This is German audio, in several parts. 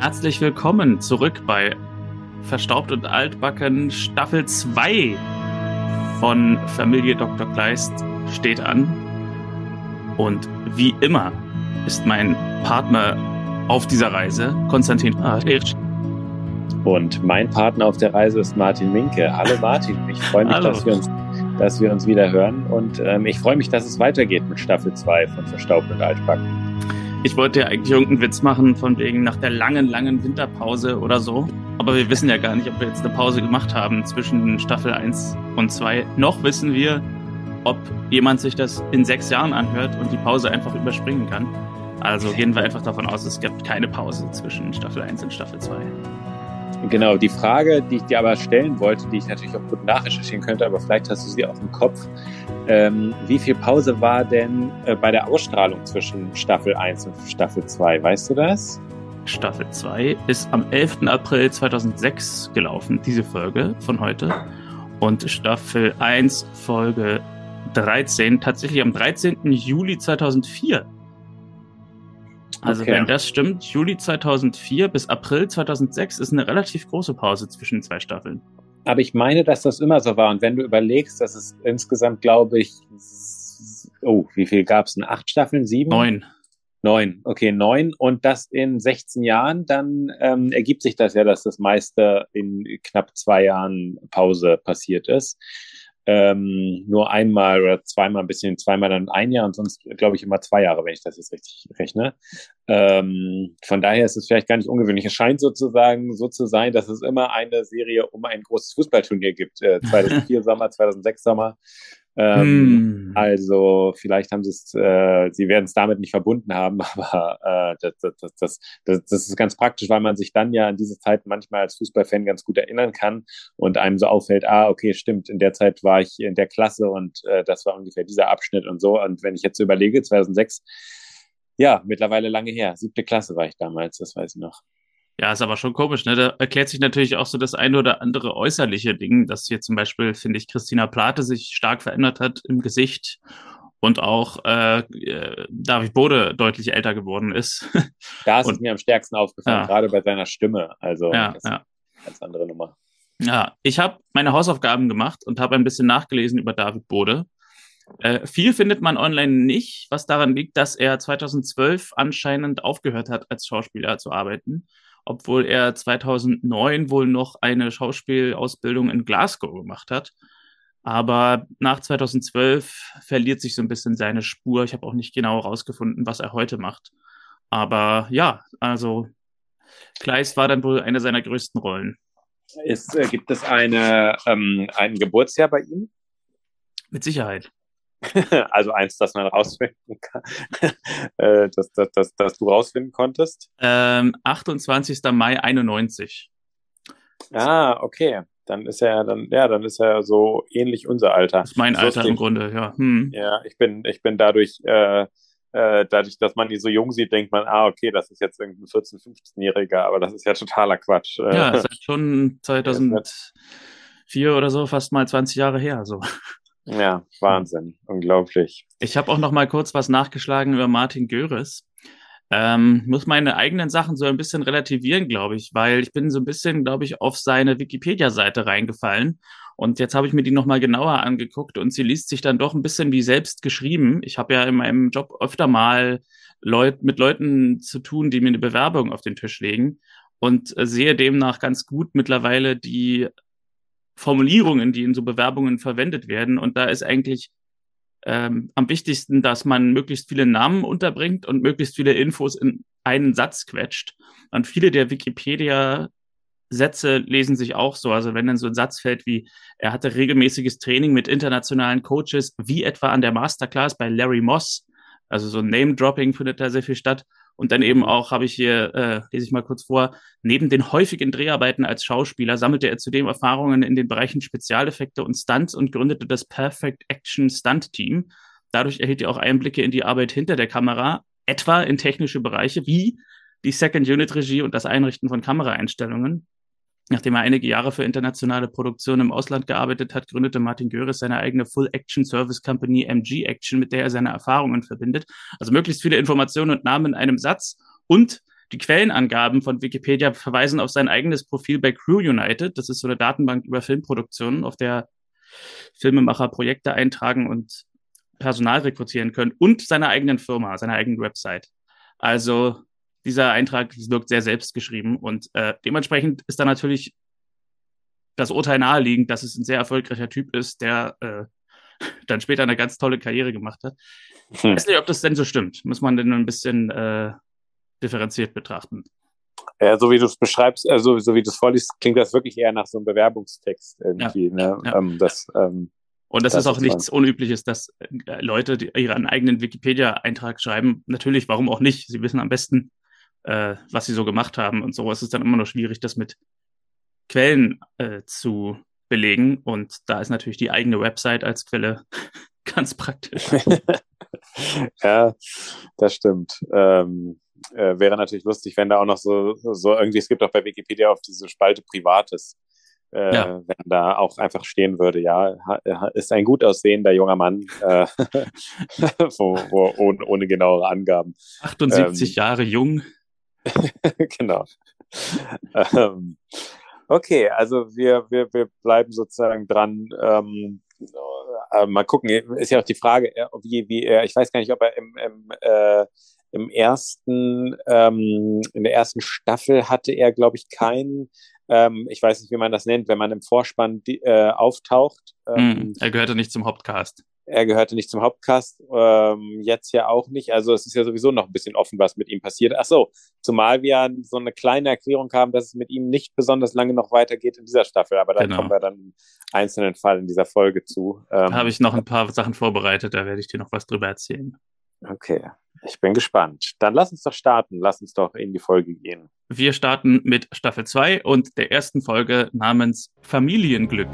Herzlich willkommen zurück bei Verstaubt und Altbacken Staffel 2 von Familie Dr. Kleist steht an. Und wie immer ist mein Partner auf dieser Reise Konstantin Adlerich. Und mein Partner auf der Reise ist Martin Minke. Hallo Martin, ich freue mich, dass wir, uns, dass wir uns wieder hören. Und ähm, ich freue mich, dass es weitergeht mit Staffel 2 von Verstaubt und Altbacken. Ich wollte ja eigentlich irgendeinen Witz machen, von wegen nach der langen, langen Winterpause oder so. Aber wir wissen ja gar nicht, ob wir jetzt eine Pause gemacht haben zwischen Staffel 1 und 2. Noch wissen wir, ob jemand sich das in sechs Jahren anhört und die Pause einfach überspringen kann. Also gehen wir einfach davon aus, es gibt keine Pause zwischen Staffel 1 und Staffel 2. Genau, die Frage, die ich dir aber stellen wollte, die ich natürlich auch gut nachrecherchieren könnte, aber vielleicht hast du sie auch im Kopf. Ähm, wie viel Pause war denn äh, bei der Ausstrahlung zwischen Staffel 1 und Staffel 2? Weißt du das? Staffel 2 ist am 11. April 2006 gelaufen, diese Folge von heute. Und Staffel 1, Folge 13, tatsächlich am 13. Juli 2004. Also okay. wenn das stimmt, Juli 2004 bis April 2006 ist eine relativ große Pause zwischen zwei Staffeln. Aber ich meine, dass das immer so war. Und wenn du überlegst, dass es insgesamt, glaube ich, oh, wie viel gab es denn? Acht Staffeln? Sieben? Neun. Neun, okay, neun. Und das in 16 Jahren, dann ähm, ergibt sich das ja, dass das meiste in knapp zwei Jahren Pause passiert ist ähm, nur einmal oder zweimal ein bisschen, zweimal dann ein Jahr und sonst glaube ich immer zwei Jahre, wenn ich das jetzt richtig rechne. Ähm, von daher ist es vielleicht gar nicht ungewöhnlich. Es scheint sozusagen so zu sein, dass es immer eine Serie um ein großes Fußballturnier gibt. Äh, 2004 Sommer, 2006 Sommer. Ähm, hm. Also vielleicht haben sie es, äh, sie werden es damit nicht verbunden haben, aber äh, das, das, das, das, das ist ganz praktisch, weil man sich dann ja an diese Zeit manchmal als Fußballfan ganz gut erinnern kann und einem so auffällt, ah, okay, stimmt, in der Zeit war ich in der Klasse und äh, das war ungefähr dieser Abschnitt und so. Und wenn ich jetzt überlege, 2006, ja, mittlerweile lange her, siebte Klasse war ich damals, das weiß ich noch. Ja, ist aber schon komisch, ne? Da erklärt sich natürlich auch so das eine oder andere äußerliche Ding, dass hier zum Beispiel, finde ich, Christina Plate sich stark verändert hat im Gesicht und auch äh, äh David Bode deutlich älter geworden ist. Da ist und, es mir am stärksten aufgefallen, ja. gerade bei seiner Stimme. Also ja, das ja. ist eine ganz andere Nummer. Ja, ich habe meine Hausaufgaben gemacht und habe ein bisschen nachgelesen über David Bode. Äh, viel findet man online nicht, was daran liegt, dass er 2012 anscheinend aufgehört hat, als Schauspieler zu arbeiten obwohl er 2009 wohl noch eine Schauspielausbildung in Glasgow gemacht hat. Aber nach 2012 verliert sich so ein bisschen seine Spur. Ich habe auch nicht genau herausgefunden, was er heute macht. Aber ja, also Kleist war dann wohl eine seiner größten Rollen. Ist, äh, gibt es eine, ähm, ein Geburtsjahr bei ihm? Mit Sicherheit. also eins, das man rausfinden kann, äh, dass, dass, dass, dass du rausfinden konntest? Ähm, 28. Mai 91. Ah, okay. Dann ist er dann, ja, dann ist er so ähnlich unser Alter. Das ist mein Alter im Grunde, ja. Hm. Ja, ich bin, ich bin dadurch, äh, äh, dadurch, dass man die so jung sieht, denkt man, ah, okay, das ist jetzt irgendein 14-, 15-Jähriger, aber das ist ja totaler Quatsch. Ja, seit schon 2004 oder so, fast mal 20 Jahre her, so. Ja, Wahnsinn, unglaublich. Ich habe auch noch mal kurz was nachgeschlagen über Martin Göres. Ähm, muss meine eigenen Sachen so ein bisschen relativieren, glaube ich, weil ich bin so ein bisschen, glaube ich, auf seine Wikipedia-Seite reingefallen. Und jetzt habe ich mir die nochmal genauer angeguckt und sie liest sich dann doch ein bisschen wie selbst geschrieben. Ich habe ja in meinem Job öfter mal Leut mit Leuten zu tun, die mir eine Bewerbung auf den Tisch legen und äh, sehe demnach ganz gut mittlerweile die Formulierungen, die in so Bewerbungen verwendet werden. Und da ist eigentlich ähm, am wichtigsten, dass man möglichst viele Namen unterbringt und möglichst viele Infos in einen Satz quetscht. Und viele der Wikipedia Sätze lesen sich auch so. Also wenn dann so ein Satz fällt wie, er hatte regelmäßiges Training mit internationalen Coaches, wie etwa an der Masterclass bei Larry Moss. Also so Name-Dropping findet da sehr viel statt. Und dann eben auch habe ich hier, äh, lese ich mal kurz vor, neben den häufigen Dreharbeiten als Schauspieler sammelte er zudem Erfahrungen in den Bereichen Spezialeffekte und Stunts und gründete das Perfect Action Stunt Team. Dadurch erhielt er auch Einblicke in die Arbeit hinter der Kamera, etwa in technische Bereiche wie die Second Unit Regie und das Einrichten von Kameraeinstellungen. Nachdem er einige Jahre für internationale Produktionen im Ausland gearbeitet hat, gründete Martin Göres seine eigene Full-Action-Service-Company MG Action, mit der er seine Erfahrungen verbindet. Also möglichst viele Informationen und Namen in einem Satz und Die Quellenangaben von Wikipedia verweisen auf sein eigenes Profil bei Crew United. Das ist so eine Datenbank über Filmproduktionen, auf der Filmemacher Projekte eintragen und Personal rekrutieren können und seiner eigenen Firma, seiner eigenen Website. Also dieser Eintrag wirkt sehr selbstgeschrieben und äh, dementsprechend ist da natürlich das Urteil naheliegend, dass es ein sehr erfolgreicher Typ ist, der äh, dann später eine ganz tolle Karriere gemacht hat. Ich hm. weiß nicht, ob das denn so stimmt. Muss man denn ein bisschen äh, differenziert betrachten. Ja, so wie du es beschreibst, also so wie du es vorliest, klingt das wirklich eher nach so einem Bewerbungstext irgendwie. Ja. Ne? Ja. Ähm, das, ähm, und das, das ist auch nichts Unübliches, dass äh, Leute ihren eigenen Wikipedia-Eintrag schreiben. Natürlich, warum auch nicht? Sie wissen am besten, äh, was sie so gemacht haben und so. Es ist dann immer noch schwierig, das mit Quellen äh, zu belegen. Und da ist natürlich die eigene Website als Quelle ganz praktisch. ja, das stimmt. Ähm, äh, wäre natürlich lustig, wenn da auch noch so, so irgendwie, es gibt auch bei Wikipedia auf diese Spalte Privates, äh, ja. wenn da auch einfach stehen würde, ja, ist ein gut aussehender junger Mann, äh, wo, wo, ohne, ohne genauere Angaben. 78 ähm, Jahre jung. genau. ähm, okay, also wir, wir, wir bleiben sozusagen dran. Ähm, äh, mal gucken, ist ja auch die Frage, äh, wie, wie er, ich weiß gar nicht, ob er im, im, äh, im ersten, ähm, in der ersten Staffel hatte er, glaube ich, keinen, ähm, ich weiß nicht, wie man das nennt, wenn man im Vorspann die, äh, auftaucht. Mm, er gehörte nicht zum Hauptcast. Er gehörte nicht zum Hauptcast, ähm, jetzt ja auch nicht. Also es ist ja sowieso noch ein bisschen offen, was mit ihm passiert. Ach so, zumal wir so eine kleine Erklärung haben, dass es mit ihm nicht besonders lange noch weitergeht in dieser Staffel. Aber da genau. kommen wir dann im einzelnen Fall in dieser Folge zu. Ähm, da habe ich noch ein paar Sachen vorbereitet, da werde ich dir noch was drüber erzählen. Okay, ich bin gespannt. Dann lass uns doch starten. Lass uns doch in die Folge gehen. Wir starten mit Staffel 2 und der ersten Folge namens Familienglück.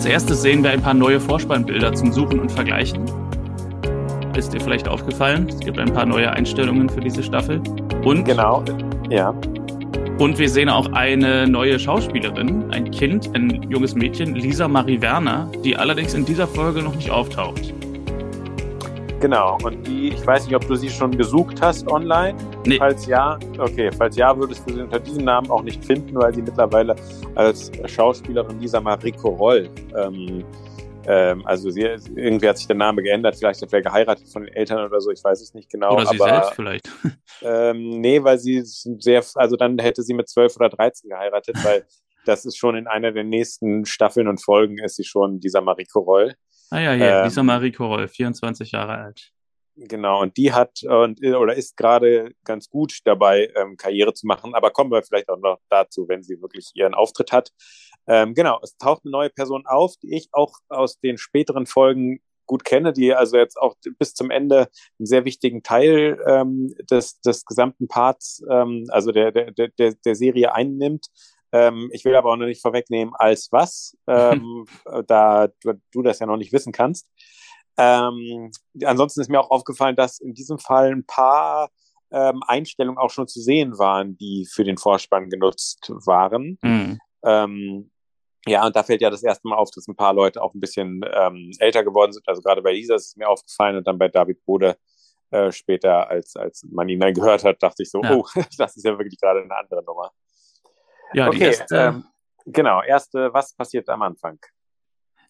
Als erstes sehen wir ein paar neue Vorspannbilder zum Suchen und Vergleichen. Ist dir vielleicht aufgefallen? Es gibt ein paar neue Einstellungen für diese Staffel. Und genau, ja. Und wir sehen auch eine neue Schauspielerin, ein Kind, ein junges Mädchen, Lisa Marie Werner, die allerdings in dieser Folge noch nicht auftaucht. Genau, und die, ich weiß nicht, ob du sie schon gesucht hast online. Nee. Falls ja, okay, falls ja, würdest du sie unter diesem Namen auch nicht finden, weil sie mittlerweile als Schauspielerin Lisa Marie Coroll, ähm, ähm, also sie, irgendwie hat sich der Name geändert, vielleicht hat wer geheiratet von den Eltern oder so, ich weiß es nicht genau. Oder sie aber, selbst vielleicht. Ähm, nee, weil sie sehr, also dann hätte sie mit 12 oder 13 geheiratet, weil das ist schon in einer der nächsten Staffeln und Folgen ist sie schon dieser Marie Coroll. Ah ja, hier, ähm, Lisa Marie Koroll, 24 Jahre alt. Genau, und die hat und oder ist gerade ganz gut dabei, ähm, Karriere zu machen, aber kommen wir vielleicht auch noch dazu, wenn sie wirklich ihren Auftritt hat. Ähm, genau, es taucht eine neue Person auf, die ich auch aus den späteren Folgen gut kenne, die also jetzt auch bis zum Ende einen sehr wichtigen Teil ähm, des, des gesamten Parts, ähm, also der, der, der, der Serie einnimmt. Ähm, ich will aber auch noch nicht vorwegnehmen, als was, ähm, da du, du, das ja noch nicht wissen kannst. Ähm, ansonsten ist mir auch aufgefallen, dass in diesem Fall ein paar ähm, Einstellungen auch schon zu sehen waren, die für den Vorspann genutzt waren. Mhm. Ähm, ja, und da fällt ja das erste Mal auf, dass ein paar Leute auch ein bisschen ähm, älter geworden sind. Also gerade bei Lisa ist es mir aufgefallen und dann bei David Bode äh, später, als, als man ihn dann gehört hat, dachte ich so, ja. oh, das ist ja wirklich gerade eine andere Nummer. Ja, okay, die erste, ähm, genau, erste, was passiert am Anfang?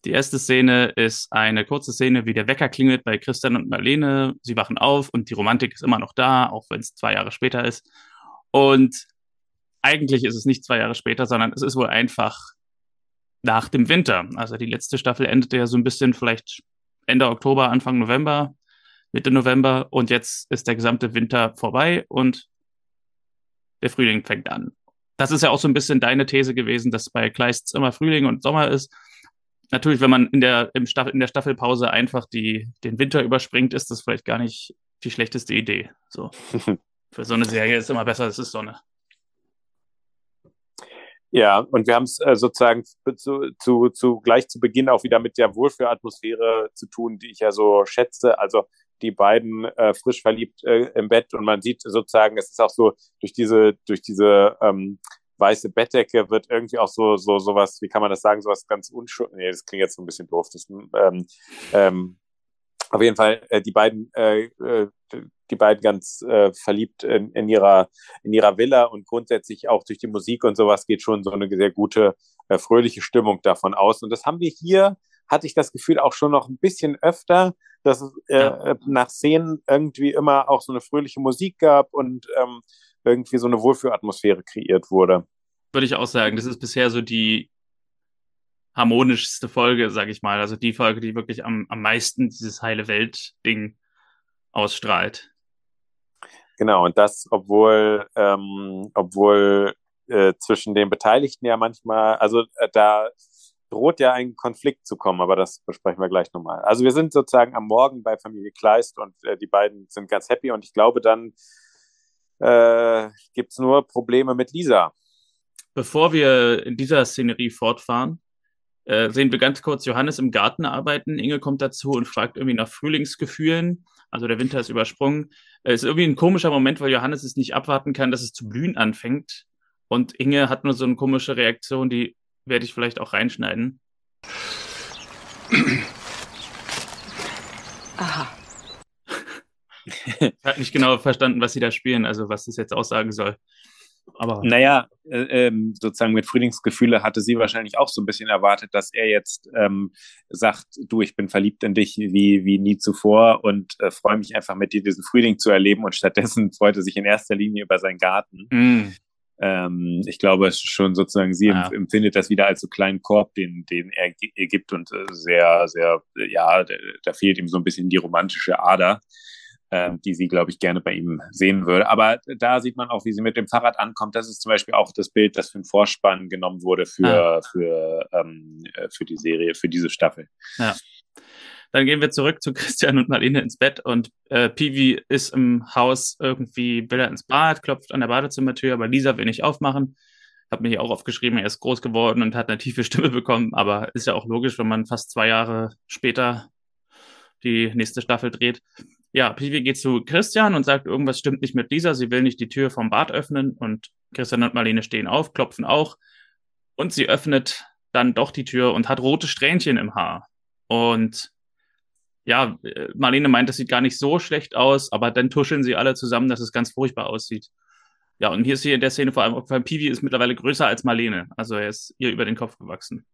Die erste Szene ist eine kurze Szene, wie der Wecker klingelt bei Christian und Marlene. Sie wachen auf und die Romantik ist immer noch da, auch wenn es zwei Jahre später ist. Und eigentlich ist es nicht zwei Jahre später, sondern es ist wohl einfach nach dem Winter. Also die letzte Staffel endete ja so ein bisschen vielleicht Ende Oktober, Anfang November, Mitte November und jetzt ist der gesamte Winter vorbei und der Frühling fängt an das ist ja auch so ein bisschen deine These gewesen, dass bei Kleists immer Frühling und Sommer ist. Natürlich, wenn man in der, im Staffel, in der Staffelpause einfach die, den Winter überspringt, ist das vielleicht gar nicht die schlechteste Idee. So. Für so eine Serie ist immer besser, es ist Sonne. Ja, und wir haben es äh, sozusagen zu, zu, zu gleich zu Beginn auch wieder mit der Wohlfühlatmosphäre zu tun, die ich ja so schätze. Also die beiden äh, frisch verliebt äh, im Bett und man sieht sozusagen, es ist auch so durch diese, durch diese ähm, weiße Bettdecke wird irgendwie auch so, so, sowas, wie kann man das sagen, sowas ganz unschuldig, nee, das klingt jetzt so ein bisschen doof, das, ähm, ähm, auf jeden Fall äh, die beiden äh, äh, die beiden ganz äh, verliebt in, in ihrer in ihrer Villa und grundsätzlich auch durch die Musik und sowas geht schon so eine sehr gute äh, fröhliche Stimmung davon aus und das haben wir hier hatte ich das Gefühl auch schon noch ein bisschen öfter dass es äh, ja. nach Szenen irgendwie immer auch so eine fröhliche Musik gab und ähm, irgendwie so eine Wohlfühlatmosphäre kreiert wurde. Würde ich auch sagen, das ist bisher so die harmonischste Folge, sag ich mal. Also die Folge, die wirklich am, am meisten dieses heile Welt-Ding ausstrahlt. Genau, und das, obwohl, ähm, obwohl äh, zwischen den Beteiligten ja manchmal, also äh, da droht ja ein Konflikt zu kommen, aber das besprechen wir gleich nochmal. Also wir sind sozusagen am Morgen bei Familie Kleist und äh, die beiden sind ganz happy und ich glaube, dann äh, gibt es nur Probleme mit Lisa. Bevor wir in dieser Szenerie fortfahren, äh, sehen wir ganz kurz Johannes im Garten arbeiten. Inge kommt dazu und fragt irgendwie nach Frühlingsgefühlen. Also der Winter ist übersprungen. Es äh, ist irgendwie ein komischer Moment, weil Johannes es nicht abwarten kann, dass es zu blühen anfängt. Und Inge hat nur so eine komische Reaktion, die werde ich vielleicht auch reinschneiden. Aha. ich habe nicht genau verstanden, was sie da spielen, also was das jetzt aussagen soll. Aber naja, äh, ähm, sozusagen mit Frühlingsgefühle hatte sie wahrscheinlich auch so ein bisschen erwartet, dass er jetzt ähm, sagt, du, ich bin verliebt in dich wie, wie nie zuvor und äh, freue mich einfach mit dir diesen Frühling zu erleben und stattdessen freute sich in erster Linie über seinen Garten. Mm ähm, ich glaube schon sozusagen, sie ja. empfindet das wieder als so kleinen Korb, den, den er, er gibt und äh, sehr, sehr, ja, da fehlt ihm so ein bisschen die romantische Ader, äh, die sie, glaube ich, gerne bei ihm sehen würde. Aber da sieht man auch, wie sie mit dem Fahrrad ankommt. Das ist zum Beispiel auch das Bild, das für den Vorspann genommen wurde für, ja. für, ähm, äh, für die Serie, für diese Staffel. Ja. Dann gehen wir zurück zu Christian und Marlene ins Bett und äh, Pivi ist im Haus irgendwie, will er ins Bad, klopft an der Badezimmertür, aber Lisa will nicht aufmachen. Hab mir hier auch aufgeschrieben, er ist groß geworden und hat eine tiefe Stimme bekommen, aber ist ja auch logisch, wenn man fast zwei Jahre später die nächste Staffel dreht. Ja, Pivi geht zu Christian und sagt, irgendwas stimmt nicht mit Lisa, sie will nicht die Tür vom Bad öffnen und Christian und Marlene stehen auf, klopfen auch und sie öffnet dann doch die Tür und hat rote Strähnchen im Haar. Und ja, äh, Marlene meint, das sieht gar nicht so schlecht aus, aber dann tuscheln sie alle zusammen, dass es ganz furchtbar aussieht. Ja, und hier ist hier in der Szene vor allem, weil Pivi ist mittlerweile größer als Marlene. Also er ist ihr über den Kopf gewachsen.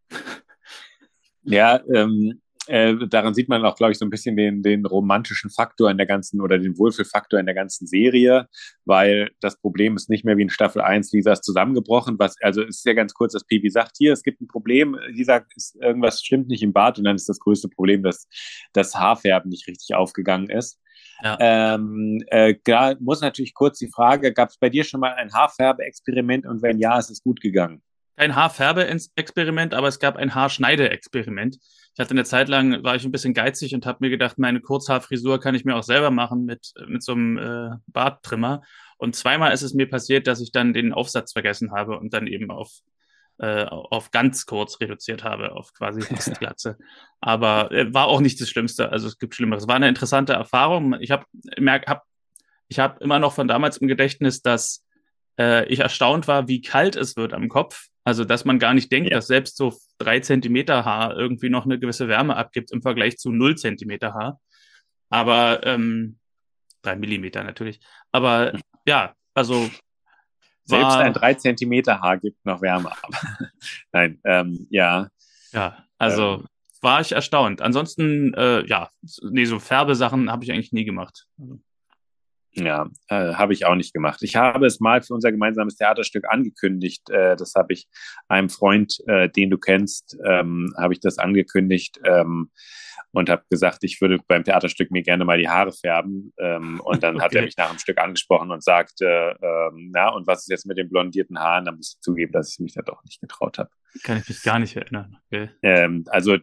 Ja, ähm, äh, daran sieht man auch, glaube ich, so ein bisschen den, den romantischen Faktor in der ganzen oder den Wohlfühlfaktor in der ganzen Serie, weil das Problem ist nicht mehr wie in Staffel 1, Lisa ist zusammengebrochen, was, also es ist ja ganz kurz, dass Pibi sagt, hier, es gibt ein Problem, Lisa ist, irgendwas stimmt nicht im Bad und dann ist das größte Problem, dass das Haarfärben nicht richtig aufgegangen ist. Ja. Ähm, äh, da muss natürlich kurz die Frage, gab es bei dir schon mal ein Haarfärbeexperiment und wenn ja, ist es gut gegangen? Kein Haarfärbe-Experiment, aber es gab ein Haarschneide-Experiment ich hatte eine Zeit lang, war ich ein bisschen geizig und habe mir gedacht, meine Kurzhaarfrisur kann ich mir auch selber machen mit, mit so einem äh, Barttrimmer. Und zweimal ist es mir passiert, dass ich dann den Aufsatz vergessen habe und dann eben auf, äh, auf ganz kurz reduziert habe, auf quasi fast Glatze. Aber äh, war auch nicht das Schlimmste. Also es gibt Schlimmeres. War eine interessante Erfahrung. Ich habe hab, ich hab immer noch von damals im Gedächtnis, dass äh, ich erstaunt war, wie kalt es wird am Kopf also, dass man gar nicht denkt, ja. dass selbst so drei Zentimeter Haar irgendwie noch eine gewisse Wärme abgibt im Vergleich zu null Zentimeter Haar. Aber ähm, drei Millimeter natürlich. Aber ja, also selbst ein drei Zentimeter Haar gibt noch Wärme ab. Nein, ähm, ja. Ja, also ähm. war ich erstaunt. Ansonsten, äh, ja, nee, so Färbesachen habe ich eigentlich nie gemacht. Also. Ja, äh, habe ich auch nicht gemacht. Ich habe es mal für unser gemeinsames Theaterstück angekündigt. Äh, das habe ich einem Freund, äh, den du kennst, ähm, habe ich das angekündigt ähm, und habe gesagt, ich würde beim Theaterstück mir gerne mal die Haare färben. Ähm, und dann okay. hat er mich nach dem Stück angesprochen und sagte, ähm, na, und was ist jetzt mit den blondierten Haaren? Da muss ich zugeben, dass ich mich da doch nicht getraut habe. Kann ich mich gar nicht erinnern. Okay. Ähm, also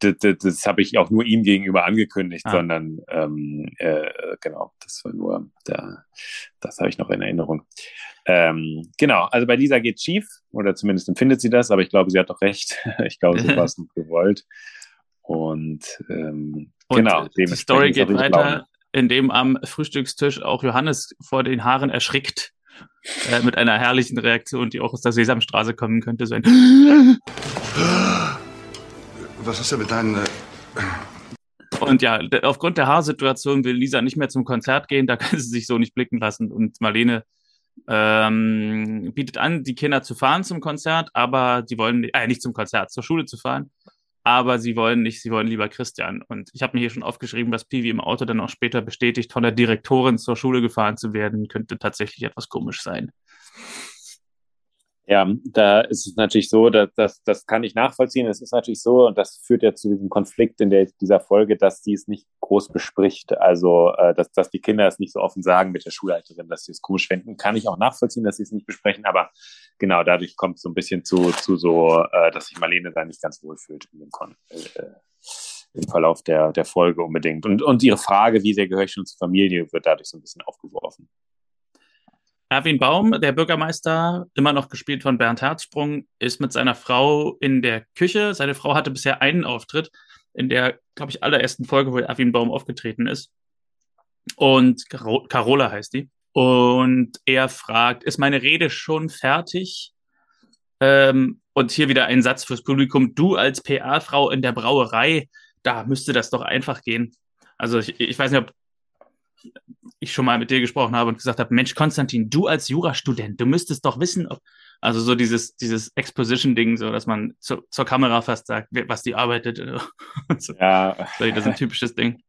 das, das, das habe ich auch nur ihm gegenüber angekündigt, ah. sondern ähm, äh, genau, das war nur, da, das habe ich noch in Erinnerung. Ähm, genau, also bei Lisa geht schief, oder zumindest empfindet sie das, aber ich glaube, sie hat doch recht. ich glaube, so war es nicht gewollt. Und ähm, Und genau, die Story geht weiter, indem am Frühstückstisch auch Johannes vor den Haaren erschrickt äh, mit einer herrlichen Reaktion, die auch aus der Sesamstraße kommen könnte. So ein Was ist denn mit deinen... Äh und ja, aufgrund der Haarsituation will Lisa nicht mehr zum Konzert gehen, da kann sie sich so nicht blicken lassen. Und Marlene ähm, bietet an, die Kinder zu fahren zum Konzert, aber sie wollen, äh, nicht zum Konzert, zur Schule zu fahren, aber sie wollen nicht, sie wollen lieber Christian. Und ich habe mir hier schon aufgeschrieben, was Pivi im Auto dann auch später bestätigt, von der Direktorin zur Schule gefahren zu werden, könnte tatsächlich etwas komisch sein. Ja, da ist es natürlich so, dass, dass das kann ich nachvollziehen. Es ist natürlich so, und das führt ja zu diesem Konflikt in der, dieser Folge, dass sie es nicht groß bespricht. Also, äh, dass, dass die Kinder es nicht so offen sagen mit der Schulleiterin, dass sie es komisch finden, kann ich auch nachvollziehen, dass sie es nicht besprechen. Aber genau, dadurch kommt es so ein bisschen zu, zu so, äh, dass sich Marlene da nicht ganz wohl fühlt in dem Kon äh, im Verlauf der, der Folge unbedingt. Und, und ihre Frage, wie sehr gehöre ich schon zur Familie, wird dadurch so ein bisschen aufgeworfen. Erwin Baum, der Bürgermeister, immer noch gespielt von Bernd Herzsprung, ist mit seiner Frau in der Küche. Seine Frau hatte bisher einen Auftritt in der, glaube ich, allerersten Folge, wo Erwin Baum aufgetreten ist. Und Carola heißt die. Und er fragt, ist meine Rede schon fertig? Ähm, und hier wieder ein Satz fürs Publikum. Du als PA-Frau in der Brauerei, da müsste das doch einfach gehen. Also ich, ich weiß nicht, ob ich schon mal mit dir gesprochen habe und gesagt habe, Mensch, Konstantin, du als Jurastudent, du müsstest doch wissen, ob, also so dieses, dieses Exposition-Ding, so dass man zu, zur Kamera fast sagt, was die arbeitet. so. Ja. Das ist ein typisches Ding.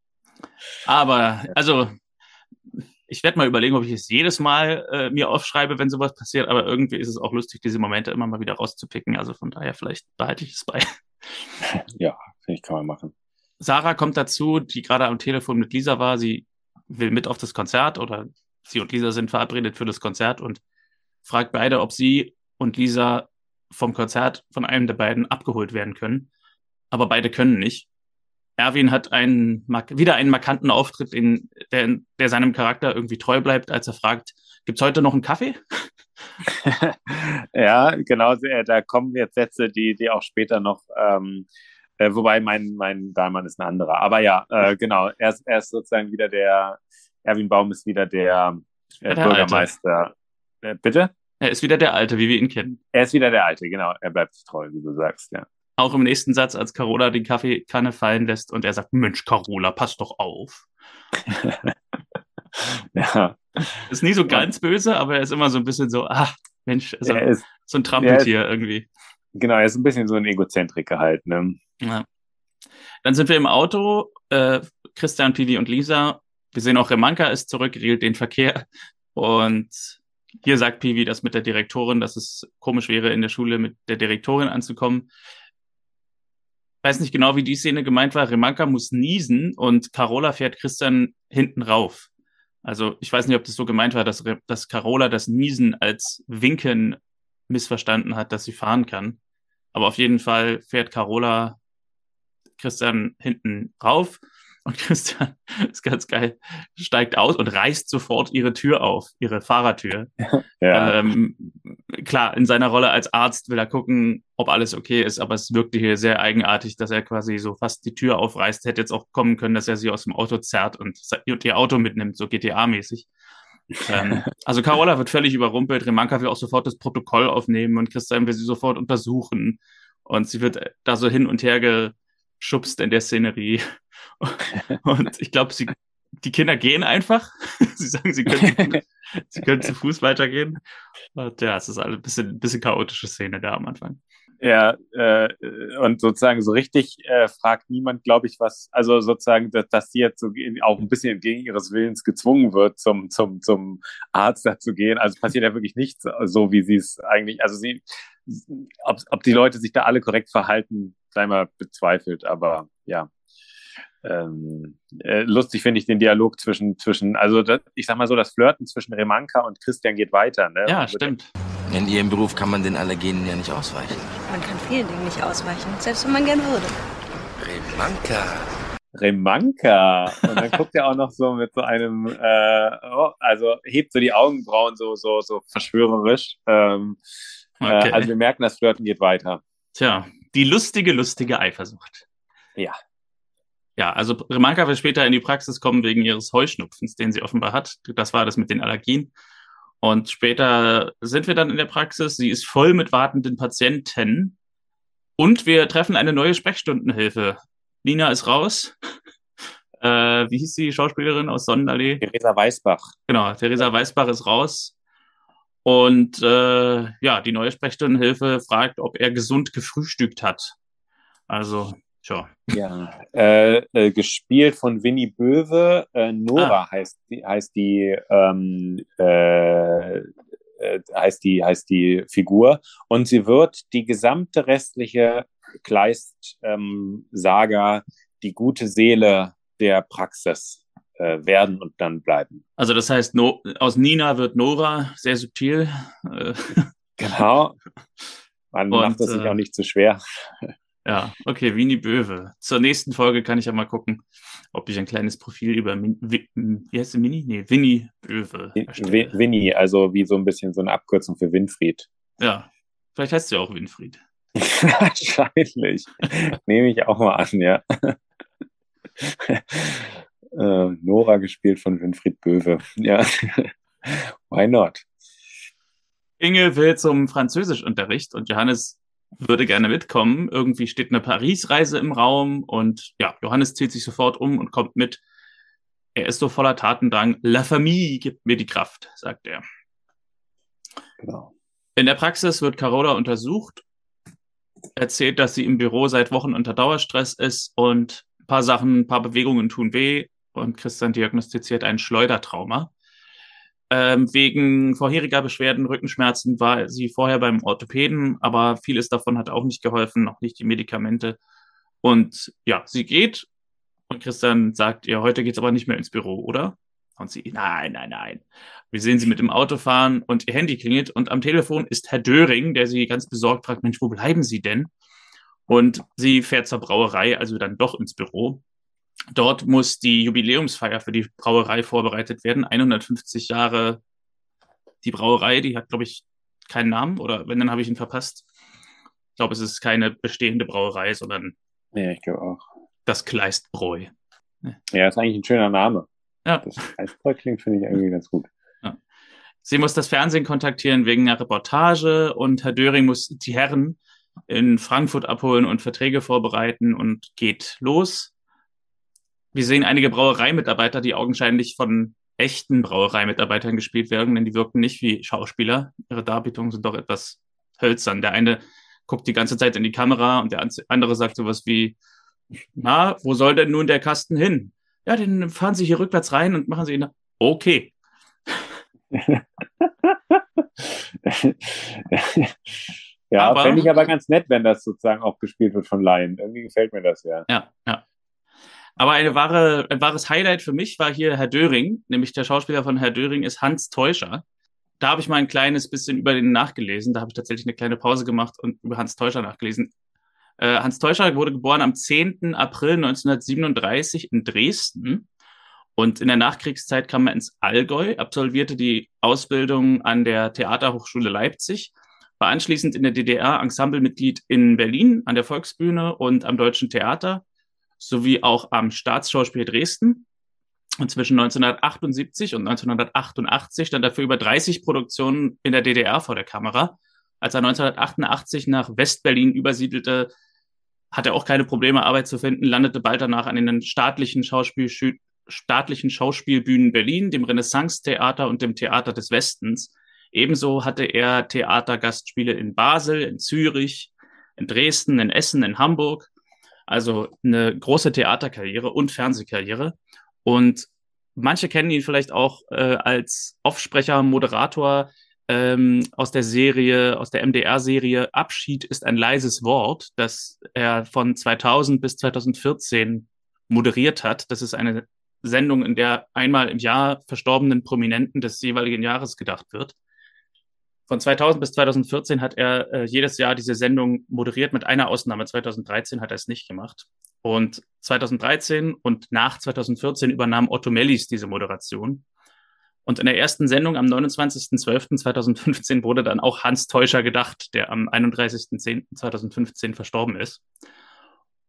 Aber, also, ich werde mal überlegen, ob ich es jedes Mal äh, mir aufschreibe, wenn sowas passiert, aber irgendwie ist es auch lustig, diese Momente immer mal wieder rauszupicken. Also von daher, vielleicht behalte ich es bei. Ja, finde ich, kann man machen. Sarah kommt dazu, die gerade am Telefon mit Lisa war. Sie will mit auf das Konzert oder sie und Lisa sind verabredet für das Konzert und fragt beide, ob sie und Lisa vom Konzert von einem der beiden abgeholt werden können. Aber beide können nicht. Erwin hat einen, wieder einen markanten Auftritt, in, der, der seinem Charakter irgendwie treu bleibt, als er fragt, gibt's heute noch einen Kaffee? ja, genau, da kommen jetzt Sätze, die, die auch später noch ähm, äh, wobei mein, mein Dahlmann ist ein anderer. Aber ja, äh, genau. Er ist, er ist sozusagen wieder der, Erwin Baum ist wieder der, äh, der Bürgermeister. Äh, bitte? Er ist wieder der Alte, wie wir ihn kennen. Er ist wieder der Alte, genau. Er bleibt treu, wie du sagst, ja. Auch im nächsten Satz, als Carola die Kaffeekanne fallen lässt und er sagt, Mensch, Carola, pass doch auf. ja. Ist nie so ganz böse, aber er ist immer so ein bisschen so, ach, Mensch, also ist, so ein Trampeltier irgendwie. Genau, er ist ein bisschen so ein Egozentriker halt, ne? Ja. Dann sind wir im Auto, äh, Christian, Pivi und Lisa. Wir sehen auch, Remanka ist zurück, regelt den Verkehr. Und hier sagt Pivi das mit der Direktorin, dass es komisch wäre, in der Schule mit der Direktorin anzukommen. Weiß nicht genau, wie die Szene gemeint war. Remanka muss niesen und Carola fährt Christian hinten rauf. Also ich weiß nicht, ob das so gemeint war, dass, dass Carola das Niesen als Winken missverstanden hat, dass sie fahren kann. Aber auf jeden Fall fährt Carola Christian hinten rauf und Christian ist ganz geil, steigt aus und reißt sofort ihre Tür auf, ihre Fahrertür. Ja. Ähm, klar, in seiner Rolle als Arzt will er gucken, ob alles okay ist, aber es wirkte hier sehr eigenartig, dass er quasi so fast die Tür aufreißt. Hätte jetzt auch kommen können, dass er sie aus dem Auto zerrt und ihr Auto mitnimmt, so GTA-mäßig. Ähm, also Carola wird völlig überrumpelt, Remanka will auch sofort das Protokoll aufnehmen und Christian will sie sofort untersuchen. Und sie wird da so hin und her ge schubst in der Szenerie. Und ich glaube, sie, die Kinder gehen einfach. sie sagen, sie können, sie können zu Fuß weitergehen. Und ja, es ist eine bisschen, bisschen chaotische Szene da am Anfang. Ja, äh, und sozusagen so richtig äh, fragt niemand, glaube ich, was, also sozusagen, dass, dass sie jetzt so auch ein bisschen entgegen ihres Willens gezwungen wird, zum, zum, zum Arzt da zu gehen. Also passiert ja wirklich nichts, so wie sie es eigentlich, also sie, ob, ob die Leute sich da alle korrekt verhalten, sei mal bezweifelt, aber ja. Ähm, äh, lustig finde ich den Dialog zwischen, zwischen also das, ich sag mal so, das Flirten zwischen Remanka und Christian geht weiter. Ne? Ja, stimmt. In ihrem Beruf kann man den Allergenen ja nicht ausweichen. Man kann vielen Dingen nicht ausweichen, selbst wenn man gern würde. Remanka. Remanka. Und dann guckt er auch noch so mit so einem, äh, oh, also hebt so die Augenbrauen so, so, so verschwörerisch. Ähm, äh, okay. äh, also wir merken, das Flirten geht weiter. Tja, die lustige, lustige Eifersucht. Ja. ja, also Remanka wird später in die Praxis kommen wegen ihres Heuschnupfens, den sie offenbar hat. Das war das mit den Allergien. Und später sind wir dann in der Praxis. Sie ist voll mit wartenden Patienten. Und wir treffen eine neue Sprechstundenhilfe. Nina ist raus. Äh, wie hieß die Schauspielerin aus Sonnenallee? Theresa Weißbach. Genau, Theresa Weißbach ist raus. Und äh, ja, die neue Sprechstundenhilfe fragt, ob er gesund gefrühstückt hat. Also, tja. Ja, äh, äh, gespielt von Winnie Böwe. Äh, Nora ah. heißt, die, heißt die ähm, äh, äh, heißt die heißt die Figur und sie wird die gesamte restliche Kleist-Saga ähm, die gute Seele der Praxis äh, werden und dann bleiben. Also das heißt, no, aus Nina wird Nora, sehr subtil. Genau. Man und, macht es sich auch nicht zu schwer. Ja, okay, Winnie Böwe. Zur nächsten Folge kann ich ja mal gucken, ob ich ein kleines Profil über, Min wie heißt sie, Mini? Nee, Winnie Böwe. Winnie, also wie so ein bisschen so eine Abkürzung für Winfried. Ja, vielleicht heißt sie auch Winfried. Wahrscheinlich. Nehme ich auch mal an, ja. äh, Nora gespielt von Winfried Böwe. Ja, why not? Inge will zum Französischunterricht und Johannes würde gerne mitkommen. Irgendwie steht eine Paris-Reise im Raum und ja, Johannes zieht sich sofort um und kommt mit. Er ist so voller Tatendrang. La Famille gibt mir die Kraft, sagt er. Genau. In der Praxis wird Carola untersucht, erzählt, dass sie im Büro seit Wochen unter Dauerstress ist und ein paar Sachen, ein paar Bewegungen tun weh und Christian diagnostiziert ein Schleudertrauma. Ähm, wegen vorheriger Beschwerden, Rückenschmerzen war sie vorher beim Orthopäden, aber vieles davon hat auch nicht geholfen, noch nicht die Medikamente. Und ja, sie geht und Christian sagt ihr, heute geht's aber nicht mehr ins Büro, oder? Und sie, nein, nein, nein. Wir sehen sie mit dem Auto fahren und ihr Handy klingelt und am Telefon ist Herr Döring, der sie ganz besorgt fragt, Mensch, wo bleiben Sie denn? Und sie fährt zur Brauerei, also dann doch ins Büro. Dort muss die Jubiläumsfeier für die Brauerei vorbereitet werden. 150 Jahre die Brauerei, die hat, glaube ich, keinen Namen oder wenn, dann habe ich ihn verpasst. Ich glaube, es ist keine bestehende Brauerei, sondern ja, ich glaube auch. das Kleistbräu. Ja, ist eigentlich ein schöner Name. Ja. Das Kleistbräu klingt, finde ich irgendwie ganz gut. Ja. Sie muss das Fernsehen kontaktieren wegen einer Reportage und Herr Döring muss die Herren in Frankfurt abholen und Verträge vorbereiten und geht los wir sehen einige Brauereimitarbeiter, die augenscheinlich von echten Brauereimitarbeitern gespielt werden, denn die wirken nicht wie Schauspieler. Ihre Darbietungen sind doch etwas hölzern. Der eine guckt die ganze Zeit in die Kamera und der andere sagt sowas wie, na, wo soll denn nun der Kasten hin? Ja, den fahren Sie hier rückwärts rein und machen Sie ihn. Okay. ja, fände ich aber ganz nett, wenn das sozusagen auch gespielt wird von Laien. Irgendwie gefällt mir das ja. Ja, ja. Aber eine wahre, ein wahres Highlight für mich war hier Herr Döring, nämlich der Schauspieler von Herr Döring ist Hans Teuscher. Da habe ich mal ein kleines bisschen über den nachgelesen. Da habe ich tatsächlich eine kleine Pause gemacht und über Hans Teuscher nachgelesen. Äh, Hans Teuscher wurde geboren am 10. April 1937 in Dresden. Und in der Nachkriegszeit kam er ins Allgäu, absolvierte die Ausbildung an der Theaterhochschule Leipzig, war anschließend in der DDR Ensemblemitglied in Berlin an der Volksbühne und am Deutschen Theater sowie auch am Staatsschauspiel Dresden. Und zwischen 1978 und 1988 stand er für über 30 Produktionen in der DDR vor der Kamera. Als er 1988 nach Westberlin übersiedelte, hatte er auch keine Probleme, Arbeit zu finden, landete bald danach an den staatlichen, Schauspiel, staatlichen Schauspielbühnen Berlin, dem Renaissance-Theater und dem Theater des Westens. Ebenso hatte er Theatergastspiele in Basel, in Zürich, in Dresden, in Essen, in Hamburg also eine große Theaterkarriere und Fernsehkarriere. Und manche kennen ihn vielleicht auch äh, als Offsprecher, Moderator ähm, aus der Serie, aus der MDR-Serie Abschied ist ein leises Wort, das er von 2000 bis 2014 moderiert hat. Das ist eine Sendung, in der einmal im Jahr verstorbenen Prominenten des jeweiligen Jahres gedacht wird. Von 2000 bis 2014 hat er äh, jedes Jahr diese Sendung moderiert, mit einer Ausnahme. 2013 hat er es nicht gemacht. Und 2013 und nach 2014 übernahm Otto Mellis diese Moderation. Und in der ersten Sendung am 29.12.2015 wurde dann auch Hans Teuscher gedacht, der am 31.10.2015 verstorben ist.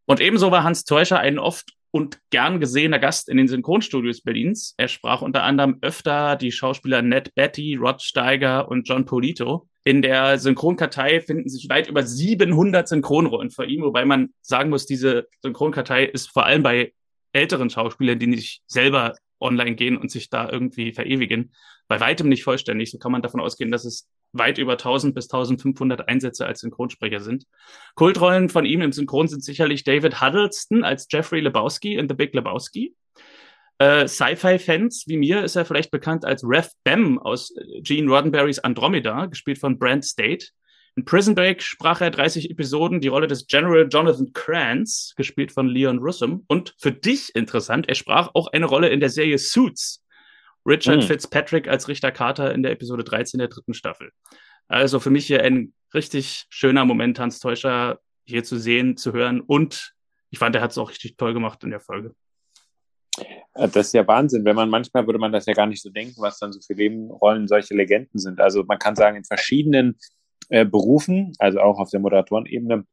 Und ebenso war Hans Teuscher ein oft und gern gesehener Gast in den Synchronstudios Berlins. Er sprach unter anderem öfter die Schauspieler Ned Betty, Rod Steiger und John Polito. In der Synchronkartei finden sich weit über 700 Synchronrollen von ihm, wobei man sagen muss, diese Synchronkartei ist vor allem bei älteren Schauspielern, die nicht selber online gehen und sich da irgendwie verewigen, bei weitem nicht vollständig. So kann man davon ausgehen, dass es weit über 1000 bis 1500 Einsätze als Synchronsprecher sind. Kultrollen von ihm im Synchron sind sicherlich David Huddleston als Jeffrey Lebowski in The Big Lebowski. Äh, Sci-Fi-Fans wie mir ist er vielleicht bekannt als Rev Bem aus äh, Gene Roddenberrys Andromeda, gespielt von Brent State. In Prison Break sprach er 30 Episoden die Rolle des General Jonathan Kranz, gespielt von Leon Russum. Und für dich interessant, er sprach auch eine Rolle in der Serie Suits. Richard mhm. Fitzpatrick als Richter Carter in der Episode 13 der dritten Staffel. Also für mich hier ein richtig schöner Moment, Hans Täuscher hier zu sehen, zu hören. Und ich fand, er hat es auch richtig toll gemacht in der Folge. Äh, das ist ja Wahnsinn. Wenn man manchmal würde man das ja gar nicht so denken, was dann so für Nebenrollen solche Legenden sind. Also man kann sagen, in verschiedenen äh, Berufen, also auch auf der Moderatorenebene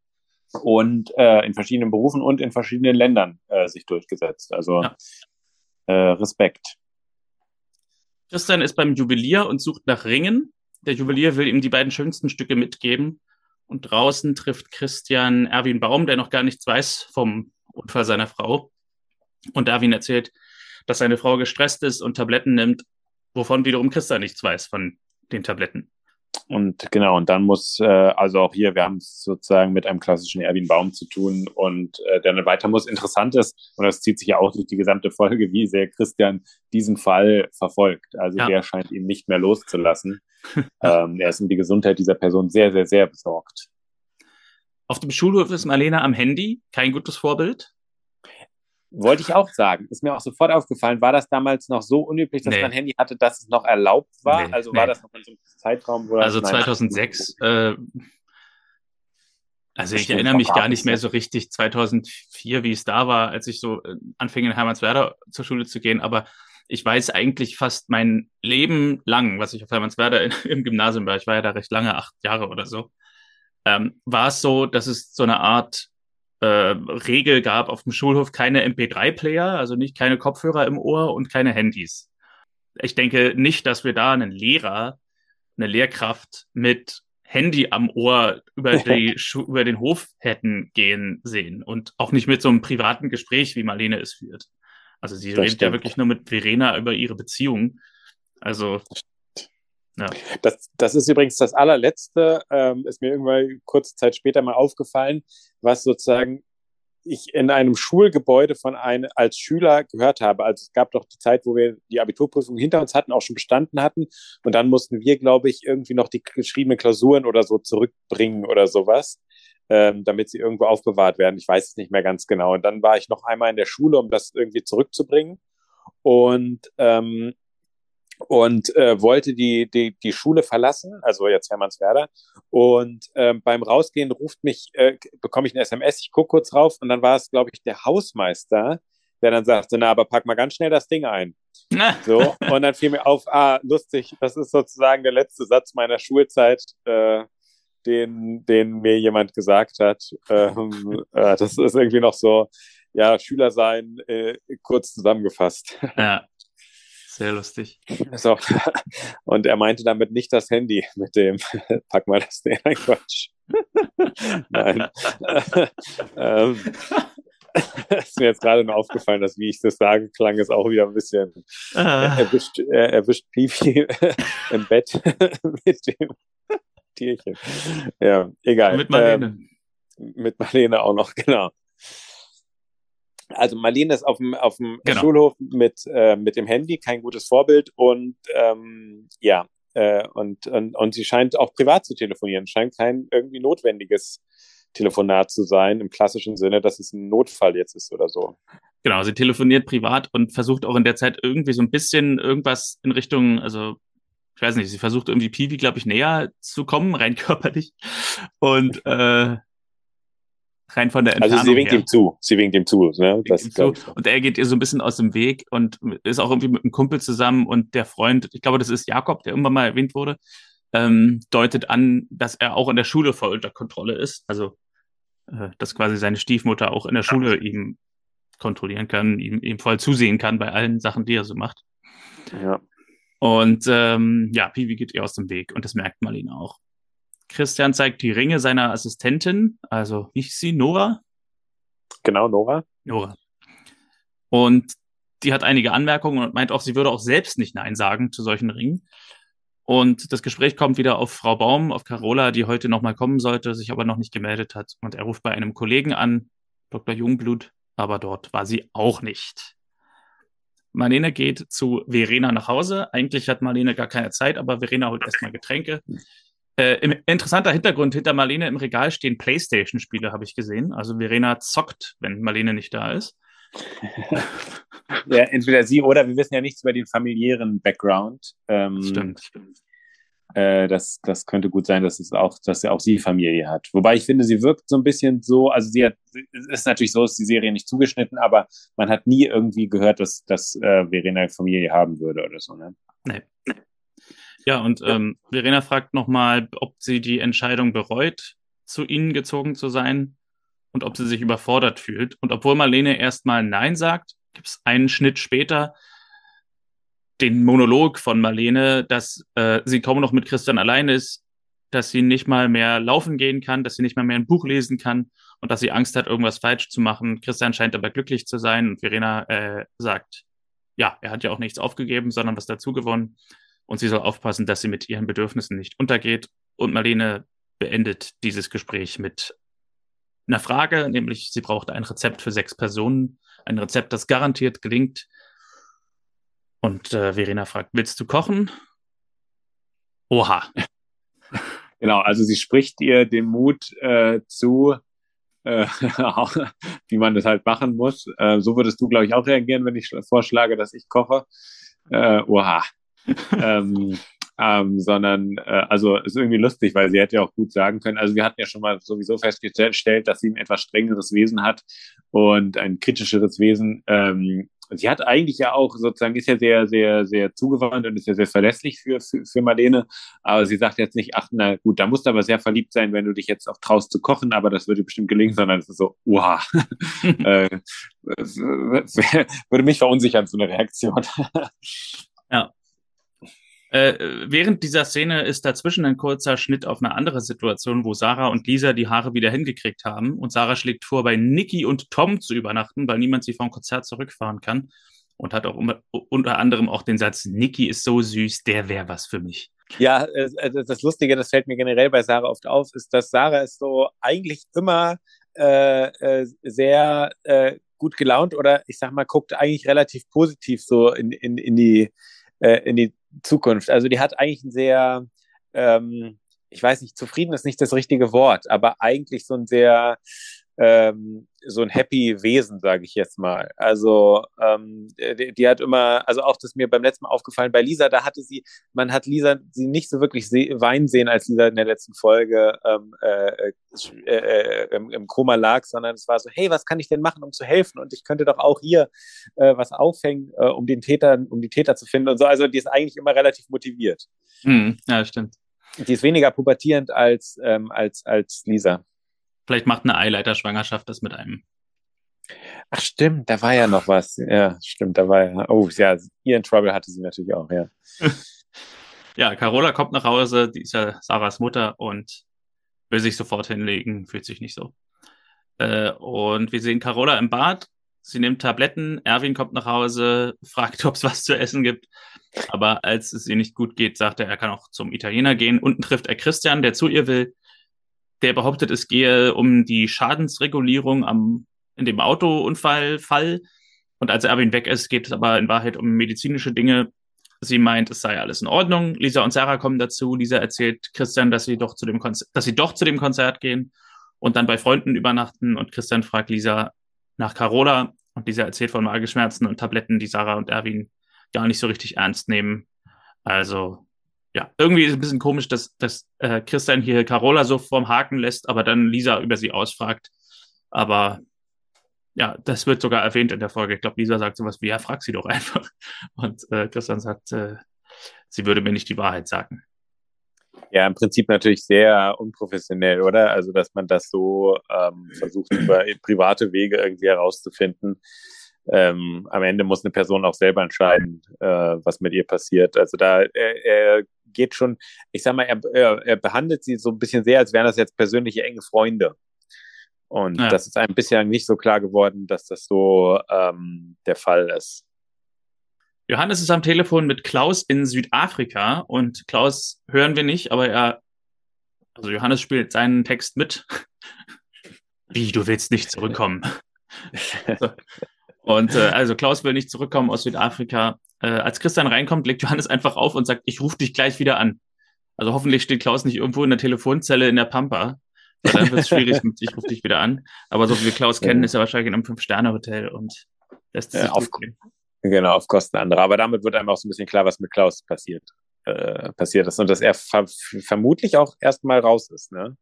und äh, in verschiedenen Berufen und in verschiedenen Ländern äh, sich durchgesetzt. Also ja. äh, Respekt. Christian ist beim Juwelier und sucht nach Ringen. Der Juwelier will ihm die beiden schönsten Stücke mitgeben. Und draußen trifft Christian Erwin Baum, der noch gar nichts weiß vom Unfall seiner Frau. Und Erwin erzählt, dass seine Frau gestresst ist und Tabletten nimmt, wovon wiederum Christian nichts weiß von den Tabletten. Und genau, und dann muss, äh, also auch hier, wir haben es sozusagen mit einem klassischen Erwin Baum zu tun und äh, der dann weiter muss. Interessant ist, und das zieht sich ja auch durch die gesamte Folge, wie sehr Christian diesen Fall verfolgt. Also ja. der scheint ihn nicht mehr loszulassen. ähm, er ist um die Gesundheit dieser Person sehr, sehr, sehr besorgt. Auf dem Schulhof ist Marlene am Handy, kein gutes Vorbild. Wollte ich auch sagen. Ist mir auch sofort aufgefallen. War das damals noch so unüblich, dass nee. man ein Handy hatte, dass es noch erlaubt war? Nee, also war nee. das noch in so einem Zeitraum? Wo also 2006. Äh, also ich erinnere mich gar nicht mehr so richtig 2004, wie es da war, als ich so äh, anfing in Hermannswerder zur Schule zu gehen. Aber ich weiß eigentlich fast mein Leben lang, was ich auf Hermannswerder in, im Gymnasium war. Ich war ja da recht lange, acht Jahre oder so. Ähm, war es so, dass es so eine Art äh, Regel gab auf dem Schulhof keine MP3-Player, also nicht keine Kopfhörer im Ohr und keine Handys. Ich denke nicht, dass wir da einen Lehrer, eine Lehrkraft mit Handy am Ohr über, die, über den Hof hätten gehen sehen und auch nicht mit so einem privaten Gespräch, wie Marlene es führt. Also sie das redet stimmt. ja wirklich nur mit Verena über ihre Beziehung. Also ja. Das, das ist übrigens das allerletzte, ähm, ist mir irgendwann kurze Zeit später mal aufgefallen, was sozusagen ich in einem Schulgebäude von einem als Schüler gehört habe. Also es gab doch die Zeit, wo wir die Abiturprüfung hinter uns hatten, auch schon bestanden hatten. Und dann mussten wir, glaube ich, irgendwie noch die geschriebenen Klausuren oder so zurückbringen oder sowas, ähm, damit sie irgendwo aufbewahrt werden. Ich weiß es nicht mehr ganz genau. Und dann war ich noch einmal in der Schule, um das irgendwie zurückzubringen. Und ähm, und äh, wollte die, die, die Schule verlassen, also jetzt Hermannswerder. Und äh, beim Rausgehen ruft mich, äh, bekomme ich eine SMS, ich gucke kurz rauf und dann war es, glaube ich, der Hausmeister, der dann sagte, na, aber pack mal ganz schnell das Ding ein. so, und dann fiel mir auf, ah, lustig, das ist sozusagen der letzte Satz meiner Schulzeit, äh, den, den mir jemand gesagt hat. Ähm, äh, das ist irgendwie noch so, ja, Schüler sein, äh, kurz zusammengefasst. Ja. Sehr lustig. So. Und er meinte damit nicht das Handy mit dem Pack mal das Ding. Nein, Quatsch. Nein. ähm, ist mir jetzt gerade nur aufgefallen, dass wie ich das sage, klang es auch wieder ein bisschen. Ah. Er erwischt, er erwischt Pipi im Bett mit dem Tierchen. Ja, egal. Mit Marlene. Ähm, mit Marlene auch noch, genau also Marlene ist auf dem, auf dem genau. Schulhof mit, äh, mit dem Handy, kein gutes Vorbild und ähm, ja, äh, und, und, und sie scheint auch privat zu telefonieren, scheint kein irgendwie notwendiges Telefonat zu sein, im klassischen Sinne, dass es ein Notfall jetzt ist oder so. Genau, sie telefoniert privat und versucht auch in der Zeit irgendwie so ein bisschen irgendwas in Richtung, also ich weiß nicht, sie versucht irgendwie Piwi, glaube ich, näher zu kommen, rein körperlich. Und äh, rein von der Entfernung Also sie winkt her. ihm zu, sie winkt ihm zu. Ne? Das, zu. Und er geht ihr so ein bisschen aus dem Weg und ist auch irgendwie mit einem Kumpel zusammen und der Freund, ich glaube, das ist Jakob, der irgendwann mal erwähnt wurde, ähm, deutet an, dass er auch in der Schule voll unter Kontrolle ist. Also, äh, dass quasi seine Stiefmutter auch in der Schule ihm kontrollieren kann, ihm, ihm voll zusehen kann bei allen Sachen, die er so macht. Ja. Und ähm, ja, Piwi geht ihr aus dem Weg und das merkt Marlene auch. Christian zeigt die Ringe seiner Assistentin, also wie hieß sie, Nora? Genau, Nora. Nora. Und die hat einige Anmerkungen und meint auch, sie würde auch selbst nicht Nein sagen zu solchen Ringen. Und das Gespräch kommt wieder auf Frau Baum, auf Carola, die heute nochmal kommen sollte, sich aber noch nicht gemeldet hat. Und er ruft bei einem Kollegen an, Dr. Jungblut, aber dort war sie auch nicht. Marlene geht zu Verena nach Hause. Eigentlich hat Marlene gar keine Zeit, aber Verena holt erstmal Getränke. Äh, interessanter Hintergrund, hinter Marlene im Regal stehen Playstation-Spiele, habe ich gesehen. Also Verena zockt, wenn Marlene nicht da ist. ja, entweder sie oder wir wissen ja nichts über den familiären Background. Ähm, stimmt, stimmt. Äh, das, das könnte gut sein, dass es auch, dass er auch sie Familie hat. Wobei ich finde, sie wirkt so ein bisschen so, also sie hat, es ist natürlich so, ist die Serie nicht zugeschnitten, aber man hat nie irgendwie gehört, dass, dass äh, Verena Familie haben würde oder so, ne? Nee. Ja, und ähm, Verena fragt nochmal, ob sie die Entscheidung bereut, zu ihnen gezogen zu sein und ob sie sich überfordert fühlt. Und obwohl Marlene erstmal Nein sagt, gibt es einen Schnitt später den Monolog von Marlene, dass äh, sie kaum noch mit Christian allein ist, dass sie nicht mal mehr laufen gehen kann, dass sie nicht mal mehr ein Buch lesen kann und dass sie Angst hat, irgendwas falsch zu machen. Christian scheint aber glücklich zu sein und Verena äh, sagt, ja, er hat ja auch nichts aufgegeben, sondern was dazu gewonnen. Und sie soll aufpassen, dass sie mit ihren Bedürfnissen nicht untergeht. Und Marlene beendet dieses Gespräch mit einer Frage, nämlich sie braucht ein Rezept für sechs Personen. Ein Rezept, das garantiert gelingt. Und äh, Verena fragt, willst du kochen? Oha. Genau, also sie spricht ihr den Mut äh, zu, äh, wie man das halt machen muss. Äh, so würdest du, glaube ich, auch reagieren, wenn ich vorschlage, dass ich koche. Äh, oha. ähm, ähm, sondern äh, also ist irgendwie lustig, weil sie hätte ja auch gut sagen können. Also wir hatten ja schon mal sowieso festgestellt, dass sie ein etwas strengeres Wesen hat und ein kritischeres Wesen. Ähm, sie hat eigentlich ja auch sozusagen, ist ja sehr, sehr, sehr zugewandt und ist ja sehr verlässlich für, für, für Marlene. Aber sie sagt jetzt nicht, ach, na gut, da musst du aber sehr verliebt sein, wenn du dich jetzt auch traust zu kochen, aber das würde bestimmt gelingen, sondern es ist so, wow. äh, würde mich verunsichern, so eine Reaktion. ja. Äh, während dieser Szene ist dazwischen ein kurzer Schnitt auf eine andere Situation, wo Sarah und Lisa die Haare wieder hingekriegt haben. Und Sarah schlägt vor, bei Nikki und Tom zu übernachten, weil niemand sie vom Konzert zurückfahren kann. Und hat auch unter anderem auch den Satz, Nikki ist so süß, der wäre was für mich. Ja, das Lustige, das fällt mir generell bei Sarah oft auf, ist, dass Sarah ist so eigentlich immer äh, äh, sehr äh, gut gelaunt oder ich sag mal, guckt eigentlich relativ positiv so in, in, in die äh, in die Zukunft. Also die hat eigentlich ein sehr, ähm, ich weiß nicht, zufrieden ist nicht das richtige Wort, aber eigentlich so ein sehr ähm, so ein happy Wesen, sage ich jetzt mal. Also ähm, die, die, hat immer, also auch das mir beim letzten Mal aufgefallen, bei Lisa, da hatte sie, man hat Lisa sie nicht so wirklich weinen sehen, als Lisa in der letzten Folge ähm, äh, äh, äh, im, im Koma lag, sondern es war so, hey, was kann ich denn machen, um zu helfen? Und ich könnte doch auch hier äh, was aufhängen, äh, um den Täter, um die Täter zu finden und so. Also die ist eigentlich immer relativ motiviert. Hm, ja, stimmt. Die ist weniger pubertierend als, ähm, als, als Lisa. Vielleicht macht eine Eileiterschwangerschaft das mit einem. Ach stimmt, da war ja noch was. Ja, stimmt, da war ja. Oh, ja, Ian Trouble hatte sie natürlich auch, ja. ja, Carola kommt nach Hause, die ist ja Sarahs Mutter und will sich sofort hinlegen, fühlt sich nicht so. Äh, und wir sehen Carola im Bad. Sie nimmt Tabletten. Erwin kommt nach Hause, fragt, ob es was zu essen gibt. Aber als es ihr nicht gut geht, sagt er, er kann auch zum Italiener gehen. Unten trifft er Christian, der zu ihr will der behauptet, es gehe um die Schadensregulierung am, in dem Autounfallfall. Und als Erwin weg ist, geht es aber in Wahrheit um medizinische Dinge. Sie meint, es sei alles in Ordnung. Lisa und Sarah kommen dazu. Lisa erzählt Christian, dass sie doch zu dem Konzert, dass sie doch zu dem Konzert gehen und dann bei Freunden übernachten. Und Christian fragt Lisa nach Carola und Lisa erzählt von Mageschmerzen und Tabletten, die Sarah und Erwin gar nicht so richtig ernst nehmen. Also ja, irgendwie ist es ein bisschen komisch, dass, dass äh, Christian hier Carola so vorm Haken lässt, aber dann Lisa über sie ausfragt. Aber ja, das wird sogar erwähnt in der Folge. Ich glaube, Lisa sagt sowas wie, ja, frag sie doch einfach. Und äh, Christian sagt, äh, sie würde mir nicht die Wahrheit sagen. Ja, im Prinzip natürlich sehr unprofessionell, oder? Also, dass man das so ähm, versucht, über private Wege irgendwie herauszufinden. Ähm, am Ende muss eine Person auch selber entscheiden, äh, was mit ihr passiert. Also da er, er geht schon, ich sag mal, er, er, er behandelt sie so ein bisschen sehr, als wären das jetzt persönliche enge Freunde. Und ja. das ist einem bislang nicht so klar geworden, dass das so ähm, der Fall ist. Johannes ist am Telefon mit Klaus in Südafrika und Klaus hören wir nicht, aber er, also Johannes spielt seinen Text mit. Wie, du willst nicht zurückkommen? Und äh, also Klaus will nicht zurückkommen aus Südafrika. Äh, als Christian reinkommt, legt Johannes einfach auf und sagt, ich rufe dich gleich wieder an. Also hoffentlich steht Klaus nicht irgendwo in der Telefonzelle in der Pampa. Weil dann wird es schwierig mit, ich rufe dich wieder an. Aber so wie wir Klaus kennen, ist er wahrscheinlich in einem Fünf-Sterne-Hotel und lässt es ja, auf, Genau, auf Kosten anderer. Aber damit wird einem auch so ein bisschen klar, was mit Klaus passiert, äh, passiert ist und dass er ver vermutlich auch erstmal raus ist. Ne?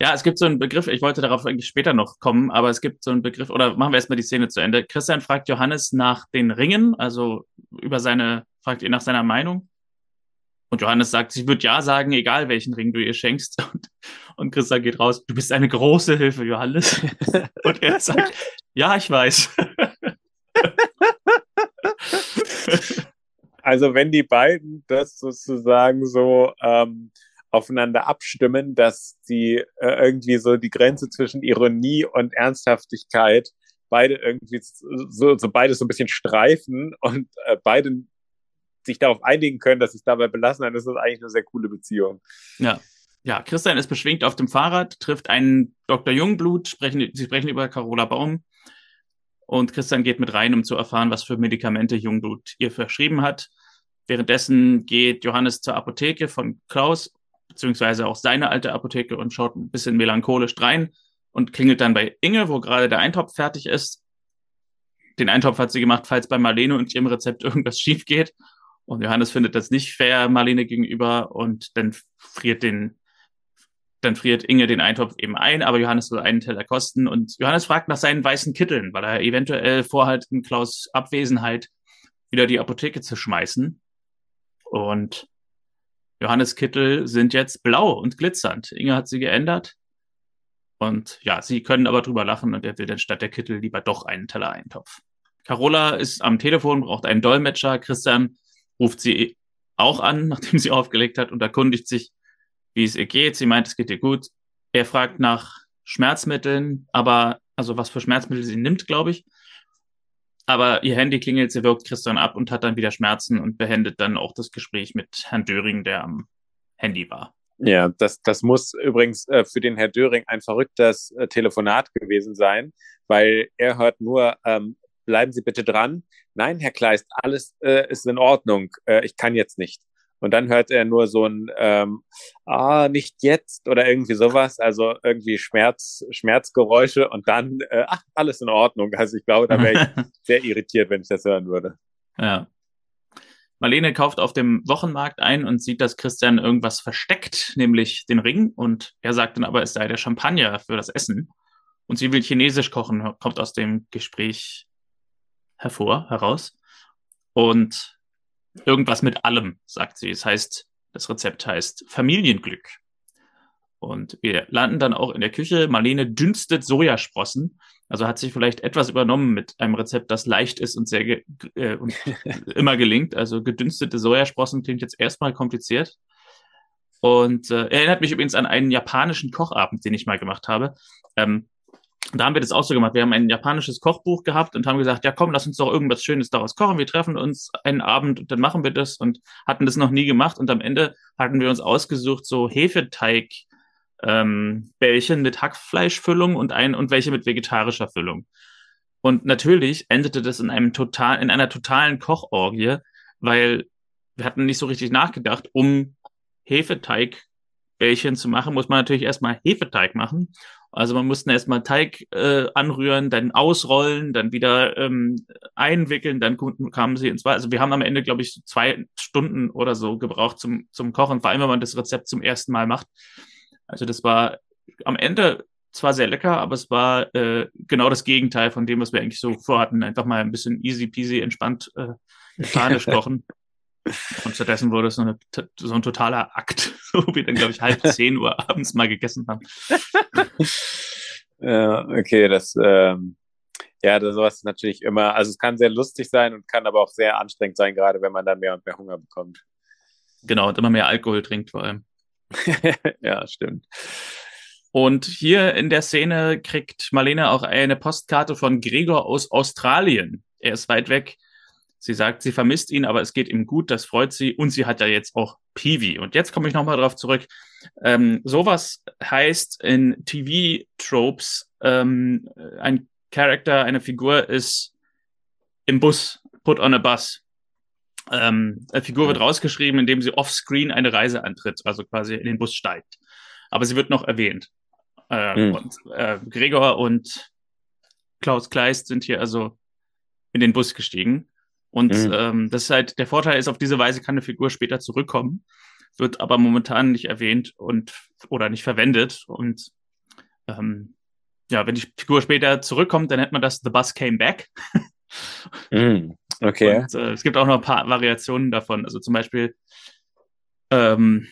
Ja, es gibt so einen Begriff, ich wollte darauf eigentlich später noch kommen, aber es gibt so einen Begriff, oder machen wir erstmal die Szene zu Ende. Christian fragt Johannes nach den Ringen, also über seine, fragt ihn nach seiner Meinung. Und Johannes sagt, sie wird ja sagen, egal welchen Ring du ihr schenkst. Und, und Christian geht raus, du bist eine große Hilfe, Johannes. Und er sagt, ja, ich weiß. Also wenn die beiden das sozusagen so ähm, aufeinander abstimmen, dass sie äh, irgendwie so die Grenze zwischen Ironie und Ernsthaftigkeit beide irgendwie so, so beides so ein bisschen streifen und äh, beide sich darauf einigen können, dass es dabei belassen, dann ist das eigentlich eine sehr coole Beziehung. Ja. Ja, Christian ist beschwingt auf dem Fahrrad, trifft einen Dr. Jungblut, sprechen, sie sprechen über Carola Baum und Christian geht mit rein, um zu erfahren, was für Medikamente Jungblut ihr verschrieben hat. Währenddessen geht Johannes zur Apotheke von Klaus, beziehungsweise auch seine alte Apotheke und schaut ein bisschen melancholisch rein und klingelt dann bei Inge, wo gerade der Eintopf fertig ist. Den Eintopf hat sie gemacht, falls bei Marlene und ihrem Rezept irgendwas schief geht. Und Johannes findet das nicht fair Marlene gegenüber und dann friert den dann friert Inge den Eintopf eben ein, aber Johannes will einen Teller kosten und Johannes fragt nach seinen weißen Kitteln, weil er eventuell vorhat, in Klaus Abwesenheit wieder die Apotheke zu schmeißen. Und Johannes Kittel sind jetzt blau und glitzernd. Inge hat sie geändert. Und ja, sie können aber drüber lachen und er will dann statt der Kittel lieber doch einen Teller Eintopf. Carola ist am Telefon, braucht einen Dolmetscher. Christian ruft sie auch an, nachdem sie aufgelegt hat und erkundigt sich, wie es ihr geht. Sie meint, es geht ihr gut. Er fragt nach Schmerzmitteln, aber also was für Schmerzmittel sie nimmt, glaube ich. Aber ihr Handy klingelt, sie wirkt Christian ab und hat dann wieder Schmerzen und beendet dann auch das Gespräch mit Herrn Döring, der am Handy war. Ja, das, das muss übrigens äh, für den Herr Döring ein verrücktes äh, Telefonat gewesen sein, weil er hört nur, ähm, bleiben Sie bitte dran. Nein, Herr Kleist, alles äh, ist in Ordnung. Äh, ich kann jetzt nicht. Und dann hört er nur so ein ähm, Ah, nicht jetzt oder irgendwie sowas, also irgendwie Schmerz, Schmerzgeräusche und dann, äh, ach, alles in Ordnung. Also ich glaube, da wäre ich sehr irritiert, wenn ich das hören würde. Ja. Marlene kauft auf dem Wochenmarkt ein und sieht, dass Christian irgendwas versteckt, nämlich den Ring. Und er sagt dann aber, es sei der Champagner für das Essen. Und sie will Chinesisch kochen, kommt aus dem Gespräch hervor, heraus. Und irgendwas mit allem, sagt sie. Es heißt, das Rezept heißt Familienglück. Und wir landen dann auch in der Küche. Marlene dünstet Sojasprossen. Also hat sich vielleicht etwas übernommen mit einem Rezept, das leicht ist und sehr äh, und immer gelingt. Also gedünstete Sojasprossen klingt jetzt erstmal kompliziert. Und äh, erinnert mich übrigens an einen japanischen Kochabend, den ich mal gemacht habe. Ähm, da haben wir das auch so gemacht. Wir haben ein japanisches Kochbuch gehabt und haben gesagt, ja komm, lass uns doch irgendwas Schönes daraus kochen. Wir treffen uns einen Abend und dann machen wir das und hatten das noch nie gemacht. Und am Ende hatten wir uns ausgesucht, so Hefeteig, ähm, Bällchen mit Hackfleischfüllung und ein und welche mit vegetarischer Füllung. Und natürlich endete das in einem total, in einer totalen Kochorgie, weil wir hatten nicht so richtig nachgedacht, um Hefeteig Bällchen zu machen, muss man natürlich erstmal Hefeteig machen. Also man musste erstmal Teig äh, anrühren, dann ausrollen, dann wieder ähm, einwickeln, dann kamen sie ins Wasser. Also wir haben am Ende, glaube ich, zwei Stunden oder so gebraucht zum, zum Kochen, vor allem wenn man das Rezept zum ersten Mal macht. Also das war am Ende zwar sehr lecker, aber es war äh, genau das Gegenteil von dem, was wir eigentlich so vorhatten. Einfach mal ein bisschen easy peasy, entspannt, äh, japanisch kochen. Und stattdessen wurde es so, eine, so ein totaler Akt. wo wir dann, glaube ich, halb zehn Uhr abends mal gegessen haben. ja, okay, das, ähm, ja, das, sowas ist natürlich immer, also es kann sehr lustig sein und kann aber auch sehr anstrengend sein, gerade wenn man dann mehr und mehr Hunger bekommt. Genau, und immer mehr Alkohol trinkt vor allem. ja, stimmt. Und hier in der Szene kriegt Marlene auch eine Postkarte von Gregor aus Australien. Er ist weit weg. Sie sagt, sie vermisst ihn, aber es geht ihm gut, das freut sie. Und sie hat ja jetzt auch Peewee. Und jetzt komme ich nochmal drauf zurück. Ähm, sowas heißt in TV-Tropes, ähm, ein Charakter, eine Figur ist im Bus, put on a bus. Ähm, eine Figur wird rausgeschrieben, indem sie offscreen eine Reise antritt, also quasi in den Bus steigt. Aber sie wird noch erwähnt. Äh, mhm. Und äh, Gregor und Klaus Kleist sind hier also in den Bus gestiegen. Und mhm. ähm, das ist halt, der Vorteil ist, auf diese Weise kann eine Figur später zurückkommen, wird aber momentan nicht erwähnt und oder nicht verwendet. Und ähm, ja, wenn die Figur später zurückkommt, dann nennt man das The Bus Came Back. mm, okay. Und, äh, es gibt auch noch ein paar Variationen davon. Also zum Beispiel ähm,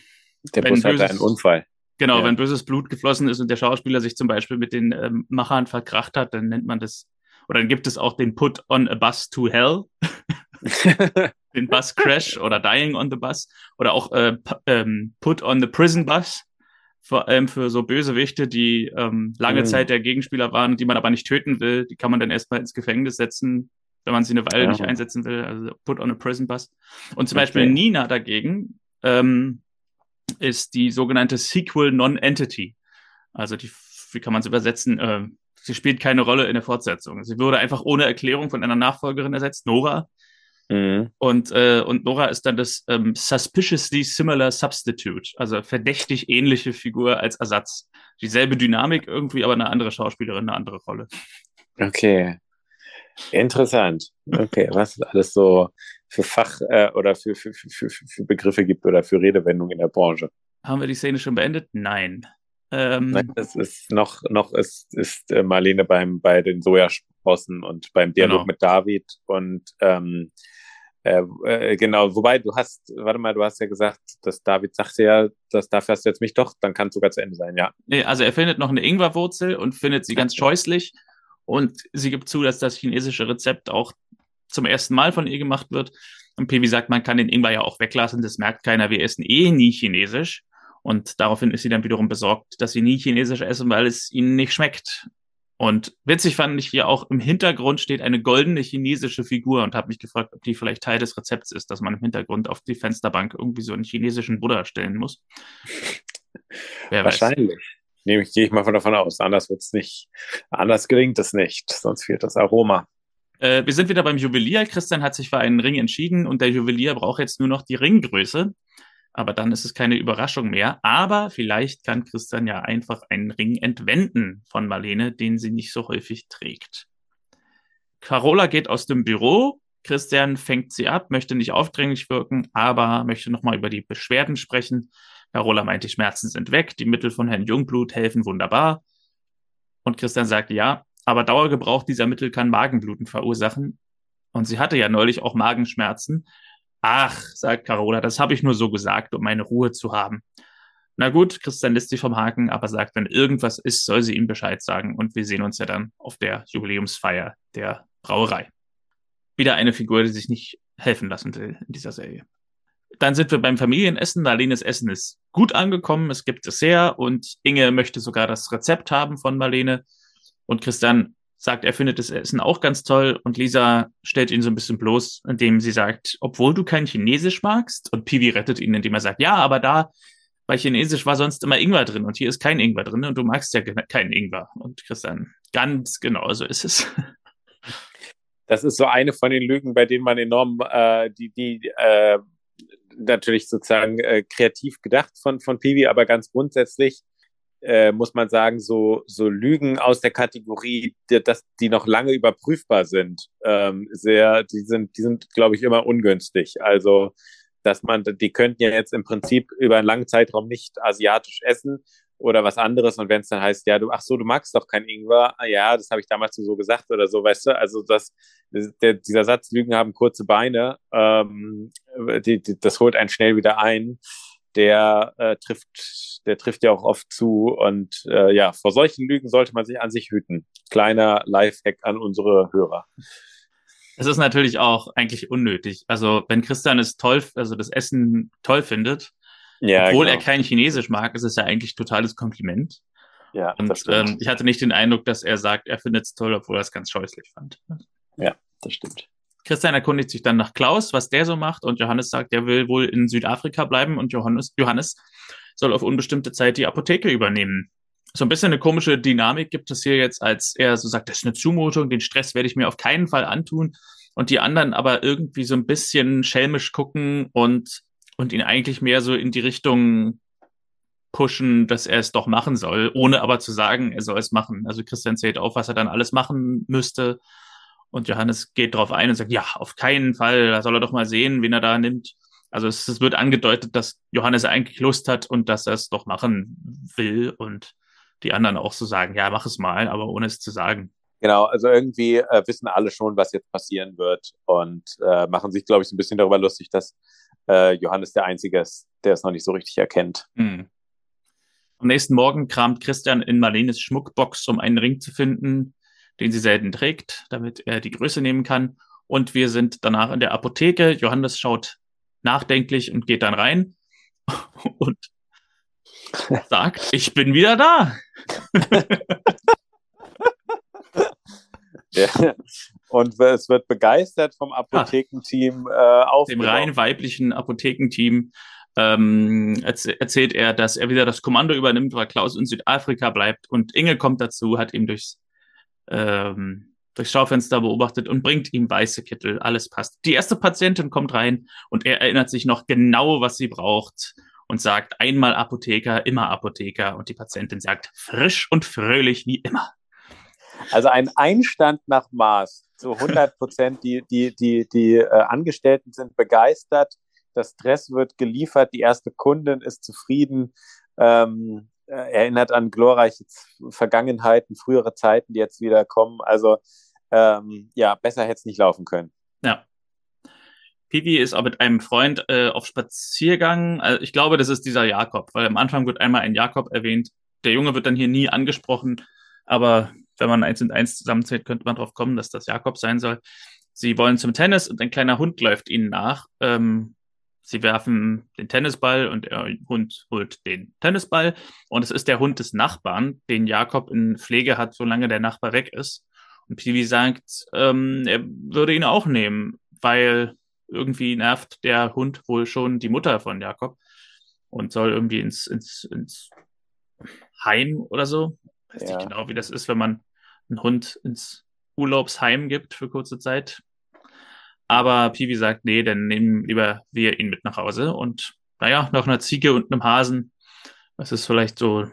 der Bus hatte einen Unfall. Genau, ja. wenn böses Blut geflossen ist und der Schauspieler sich zum Beispiel mit den ähm, Machern verkracht hat, dann nennt man das, oder dann gibt es auch den Put on a Bus to Hell, den Bus Crash oder Dying on the Bus, oder auch äh, ähm, Put on the Prison Bus, vor allem für so Bösewichte, die ähm, lange mhm. Zeit der Gegenspieler waren, die man aber nicht töten will, die kann man dann erstmal ins Gefängnis setzen, wenn man sie eine Weile ja. nicht einsetzen will, also Put on a Prison Bus. Und zum okay. Beispiel Nina dagegen, ähm, ist die sogenannte Sequel Non-Entity. Also die, wie kann man es übersetzen? Äh, sie spielt keine Rolle in der Fortsetzung. Sie wurde einfach ohne Erklärung von einer Nachfolgerin ersetzt, Nora. Mhm. Und, äh, und Nora ist dann das ähm, Suspiciously Similar Substitute, also verdächtig ähnliche Figur als Ersatz. Dieselbe Dynamik irgendwie, aber eine andere Schauspielerin, eine andere Rolle. Okay. Interessant. Okay, was ist alles so für Fach äh, oder für, für, für, für, Begriffe gibt oder für Redewendungen in der Branche. Haben wir die Szene schon beendet? Nein. Ähm, Nein, es ist noch, noch ist, ist äh, Marlene beim, bei den Sojasprossen und beim Dialog genau. mit David und ähm, äh, äh, genau, wobei du hast, warte mal, du hast ja gesagt, dass David sagte ja, das dafür hast du jetzt mich doch, dann kann es sogar zu Ende sein, ja. Nee, also er findet noch eine Ingwerwurzel und findet sie ganz scheußlich und sie gibt zu, dass das chinesische Rezept auch zum ersten Mal von ihr gemacht wird. Und Pevi sagt, man kann den Ingwer ja auch weglassen, das merkt keiner, wir essen eh nie chinesisch. Und daraufhin ist sie dann wiederum besorgt, dass sie nie chinesisch essen, weil es ihnen nicht schmeckt. Und witzig fand ich hier auch, im Hintergrund steht eine goldene chinesische Figur und habe mich gefragt, ob die vielleicht Teil des Rezepts ist, dass man im Hintergrund auf die Fensterbank irgendwie so einen chinesischen Buddha stellen muss. Wer Wahrscheinlich. Weiß. Nehme ich, gehe ich mal davon aus. Anders wird es nicht, anders gelingt es nicht, sonst fehlt das Aroma. Äh, wir sind wieder beim Juwelier. Christian hat sich für einen Ring entschieden und der Juwelier braucht jetzt nur noch die Ringgröße. Aber dann ist es keine Überraschung mehr. Aber vielleicht kann Christian ja einfach einen Ring entwenden von Marlene, den sie nicht so häufig trägt. Carola geht aus dem Büro. Christian fängt sie ab, möchte nicht aufdringlich wirken, aber möchte nochmal über die Beschwerden sprechen. Carola meint, die Schmerzen sind weg, die Mittel von Herrn Jungblut helfen wunderbar. Und Christian sagt, ja, aber Dauergebrauch dieser Mittel kann Magenbluten verursachen. Und sie hatte ja neulich auch Magenschmerzen. Ach, sagt Carola, das habe ich nur so gesagt, um meine Ruhe zu haben. Na gut, Christian lässt sie vom Haken, aber sagt, wenn irgendwas ist, soll sie ihm Bescheid sagen. Und wir sehen uns ja dann auf der Jubiläumsfeier der Brauerei. Wieder eine Figur, die sich nicht helfen lassen will in dieser Serie. Dann sind wir beim Familienessen. Marlenes Essen ist gut angekommen. Es gibt Dessert und Inge möchte sogar das Rezept haben von Marlene. Und Christian sagt, er findet das Essen auch ganz toll und Lisa stellt ihn so ein bisschen bloß, indem sie sagt, obwohl du kein Chinesisch magst und Piwi rettet ihn, indem er sagt, ja, aber da bei Chinesisch war sonst immer Ingwer drin und hier ist kein Ingwer drin und du magst ja keinen Ingwer. Und Christian, ganz genau so ist es. Das ist so eine von den Lügen, bei denen man enorm äh, die, die äh, natürlich sozusagen äh, kreativ gedacht von, von Piwi, aber ganz grundsätzlich äh, muss man sagen, so, so Lügen aus der Kategorie, die, dass die noch lange überprüfbar sind, ähm, sehr, die sind, die sind, glaube ich, immer ungünstig. Also, dass man, die könnten ja jetzt im Prinzip über einen langen Zeitraum nicht asiatisch essen oder was anderes. Und wenn es dann heißt, ja, du, ach so, du magst doch kein Ingwer, ah, ja, das habe ich damals so gesagt oder so, weißt du, also das, der, dieser Satz, Lügen haben kurze Beine, ähm, die, die, das holt einen schnell wieder ein der äh, trifft, der trifft ja auch oft zu. Und äh, ja, vor solchen Lügen sollte man sich an sich hüten. Kleiner Lifehack an unsere Hörer. Es ist natürlich auch eigentlich unnötig. Also, wenn Christian es toll, also das Essen toll findet, ja, obwohl genau. er kein Chinesisch mag, ist es ja eigentlich totales Kompliment. Ja, und ähm, ich hatte nicht den Eindruck, dass er sagt, er findet es toll, obwohl er es ganz scheußlich fand. Ja, das stimmt. Christian erkundigt sich dann nach Klaus, was der so macht, und Johannes sagt, er will wohl in Südafrika bleiben und Johannes, Johannes soll auf unbestimmte Zeit die Apotheke übernehmen. So ein bisschen eine komische Dynamik gibt es hier jetzt, als er so sagt, das ist eine Zumutung, den Stress werde ich mir auf keinen Fall antun. Und die anderen aber irgendwie so ein bisschen schelmisch gucken und, und ihn eigentlich mehr so in die Richtung pushen, dass er es doch machen soll, ohne aber zu sagen, er soll es machen. Also Christian zählt auf, was er dann alles machen müsste. Und Johannes geht darauf ein und sagt, ja, auf keinen Fall, da soll er doch mal sehen, wen er da nimmt. Also es, es wird angedeutet, dass Johannes eigentlich Lust hat und dass er es doch machen will und die anderen auch so sagen, ja, mach es mal, aber ohne es zu sagen. Genau, also irgendwie äh, wissen alle schon, was jetzt passieren wird und äh, machen sich, glaube ich, so ein bisschen darüber lustig, dass äh, Johannes der Einzige ist, der es noch nicht so richtig erkennt. Mhm. Am nächsten Morgen kramt Christian in Marlenes Schmuckbox, um einen Ring zu finden, den sie selten trägt, damit er die Größe nehmen kann. Und wir sind danach in der Apotheke. Johannes schaut nachdenklich und geht dann rein und sagt, ich bin wieder da. ja. Und es wird begeistert vom Apothekenteam äh, auf. Dem rein weiblichen Apothekenteam ähm, erzählt er, dass er wieder das Kommando übernimmt, weil Klaus in Südafrika bleibt. Und Inge kommt dazu, hat ihm durchs ähm, durchs Schaufenster beobachtet und bringt ihm weiße Kittel. Alles passt. Die erste Patientin kommt rein und er erinnert sich noch genau, was sie braucht und sagt einmal Apotheker, immer Apotheker. Und die Patientin sagt frisch und fröhlich wie immer. Also ein Einstand nach Maß zu 100 Prozent. Die, die, die, die äh, Angestellten sind begeistert. Das Dress wird geliefert. Die erste Kundin ist zufrieden. Ähm, äh, erinnert an glorreiche Vergangenheiten, frühere Zeiten, die jetzt wieder kommen. Also ähm, ja, besser hätte es nicht laufen können. Ja. Pivi ist auch mit einem Freund äh, auf Spaziergang. Also ich glaube, das ist dieser Jakob, weil am Anfang wird einmal ein Jakob erwähnt. Der Junge wird dann hier nie angesprochen, aber wenn man eins und eins zusammenzählt, könnte man darauf kommen, dass das Jakob sein soll. Sie wollen zum Tennis und ein kleiner Hund läuft ihnen nach. Ähm, Sie werfen den Tennisball und der Hund holt den Tennisball. Und es ist der Hund des Nachbarn, den Jakob in Pflege hat, solange der Nachbar weg ist. Und Piwi sagt, ähm, er würde ihn auch nehmen, weil irgendwie nervt der Hund wohl schon die Mutter von Jakob und soll irgendwie ins, ins, ins Heim oder so. Ich weiß ja. nicht genau, wie das ist, wenn man einen Hund ins Urlaubsheim gibt für kurze Zeit. Aber Piwi sagt, nee, dann nehmen lieber wir ihn mit nach Hause. Und naja, nach einer Ziege und einem Hasen, das ist vielleicht so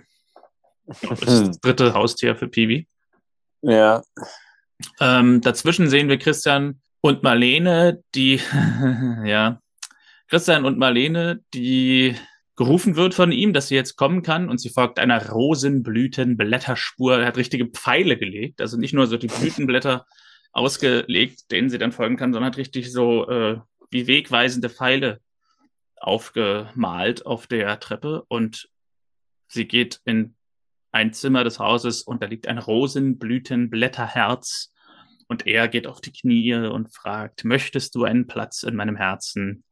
das dritte Haustier für Piwi. Ja. Ähm, dazwischen sehen wir Christian und Marlene, die, ja, Christian und Marlene, die gerufen wird von ihm, dass sie jetzt kommen kann und sie folgt einer Rosenblütenblätterspur. Er hat richtige Pfeile gelegt, also nicht nur so die Blütenblätter ausgelegt, denen sie dann folgen kann, sondern hat richtig so äh, wie wegweisende Pfeile aufgemalt auf der Treppe und sie geht in ein Zimmer des Hauses und da liegt ein Rosenblütenblätterherz und er geht auf die Knie und fragt, möchtest du einen Platz in meinem Herzen?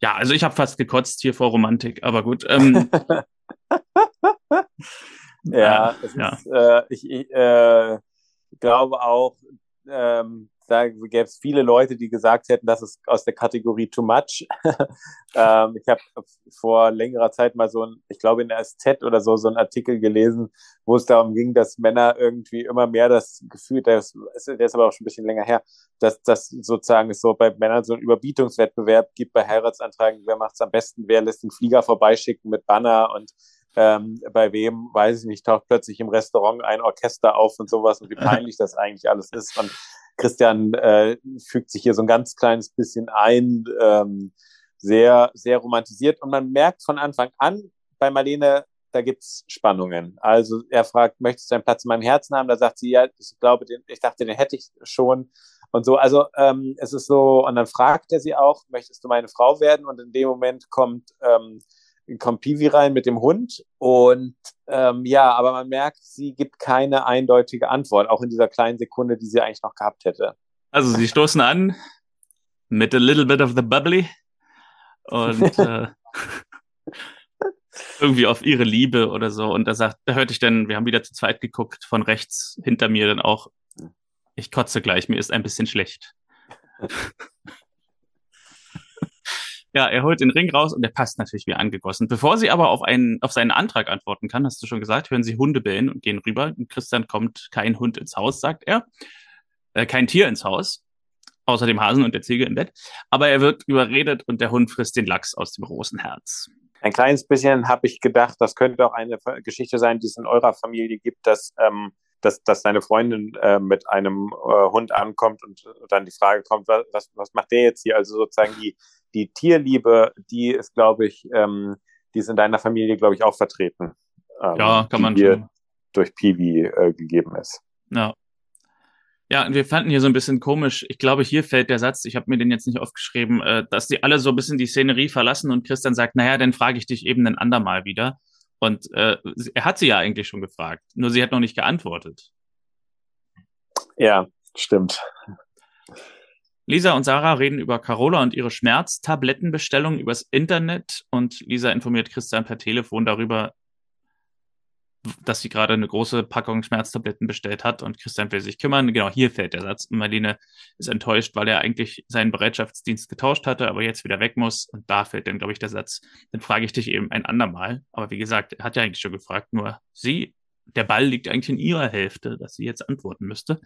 Ja, also ich habe fast gekotzt hier vor Romantik, aber gut. Ähm, ja, äh, ja. Ist, äh, ich, äh, glaube auch, ähm, da gäbe es viele Leute, die gesagt hätten, das ist aus der Kategorie too much. ähm, ich habe vor längerer Zeit mal so ein, ich glaube in der SZ oder so, so einen Artikel gelesen, wo es darum ging, dass Männer irgendwie immer mehr das Gefühl, ist, der ist aber auch schon ein bisschen länger her, dass das sozusagen es so bei Männern so einen Überbietungswettbewerb gibt bei Heiratsantragen, wer macht es am besten, wer lässt den Flieger vorbeischicken mit Banner? Und ähm, bei wem, weiß ich nicht, taucht plötzlich im Restaurant ein Orchester auf und sowas und wie peinlich das eigentlich alles ist. Und Christian äh, fügt sich hier so ein ganz kleines bisschen ein, ähm, sehr, sehr romantisiert. Und man merkt von Anfang an bei Marlene, da gibt's Spannungen. Also er fragt, möchtest du einen Platz in meinem Herzen haben? Da sagt sie, ja, ich glaube, den, ich dachte, den hätte ich schon. und so. Also ähm, es ist so, und dann fragt er sie auch, möchtest du meine Frau werden? Und in dem Moment kommt, ähm, kommt Pivi rein mit dem Hund. Und ähm, ja, aber man merkt, sie gibt keine eindeutige Antwort, auch in dieser kleinen Sekunde, die sie eigentlich noch gehabt hätte. Also sie stoßen an mit a little bit of the bubbly und äh, irgendwie auf ihre Liebe oder so. Und da sagt, da hörte ich dann, wir haben wieder zu zweit geguckt, von rechts hinter mir dann auch, ich kotze gleich, mir ist ein bisschen schlecht. ja, er holt den Ring raus und der passt natürlich wie angegossen. Bevor sie aber auf einen, auf seinen Antrag antworten kann, hast du schon gesagt, hören sie Hunde bellen und gehen rüber. Und Christian kommt kein Hund ins Haus, sagt er. Äh, kein Tier ins Haus. Außer dem Hasen und der Ziege im Bett. Aber er wird überredet und der Hund frisst den Lachs aus dem Rosenherz. Ein kleines bisschen habe ich gedacht, das könnte auch eine Geschichte sein, die es in eurer Familie gibt, dass, ähm, dass, dass deine Freundin äh, mit einem äh, Hund ankommt und dann die Frage kommt, was, was macht der jetzt hier? Also sozusagen die, die Tierliebe, die ist, glaube ich, ähm, die ist in deiner Familie, glaube ich, auch vertreten. Ähm, ja, kann man schon. Durch Piwi äh, gegeben ist. Ja, ja, und wir fanden hier so ein bisschen komisch. Ich glaube, hier fällt der Satz, ich habe mir den jetzt nicht aufgeschrieben, äh, dass die alle so ein bisschen die Szenerie verlassen und Christian sagt, naja, dann frage ich dich eben ein andermal wieder. Und äh, er hat sie ja eigentlich schon gefragt, nur sie hat noch nicht geantwortet. Ja, stimmt. Lisa und Sarah reden über Carola und ihre Schmerztablettenbestellung übers Internet und Lisa informiert Christian per Telefon darüber, dass sie gerade eine große Packung Schmerztabletten bestellt hat und Christian will sich kümmern. Genau, hier fällt der Satz. Marlene ist enttäuscht, weil er eigentlich seinen Bereitschaftsdienst getauscht hatte, aber jetzt wieder weg muss. Und da fällt dann, glaube ich, der Satz. Dann frage ich dich eben ein andermal. Aber wie gesagt, er hat ja eigentlich schon gefragt, nur sie, der Ball liegt eigentlich in ihrer Hälfte, dass sie jetzt antworten müsste.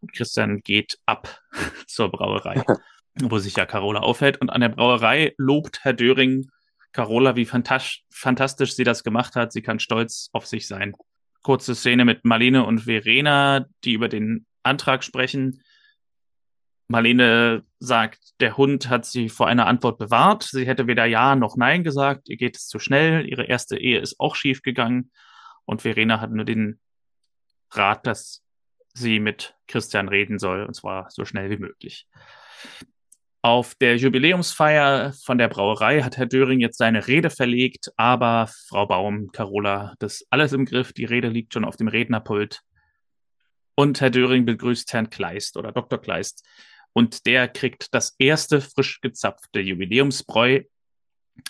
Und Christian geht ab zur Brauerei, wo sich ja Carola aufhält. Und an der Brauerei lobt Herr Döring Carola, wie fantastisch sie das gemacht hat. Sie kann stolz auf sich sein. Kurze Szene mit Marlene und Verena, die über den Antrag sprechen. Marlene sagt, der Hund hat sie vor einer Antwort bewahrt. Sie hätte weder Ja noch Nein gesagt. Ihr geht es zu schnell. Ihre erste Ehe ist auch schief gegangen. Und Verena hat nur den Rat, dass sie mit Christian reden soll, und zwar so schnell wie möglich. Auf der Jubiläumsfeier von der Brauerei hat Herr Döring jetzt seine Rede verlegt, aber Frau Baum, Carola, das alles im Griff. Die Rede liegt schon auf dem Rednerpult. Und Herr Döring begrüßt Herrn Kleist oder Dr. Kleist. Und der kriegt das erste frisch gezapfte Jubiläumsbräu.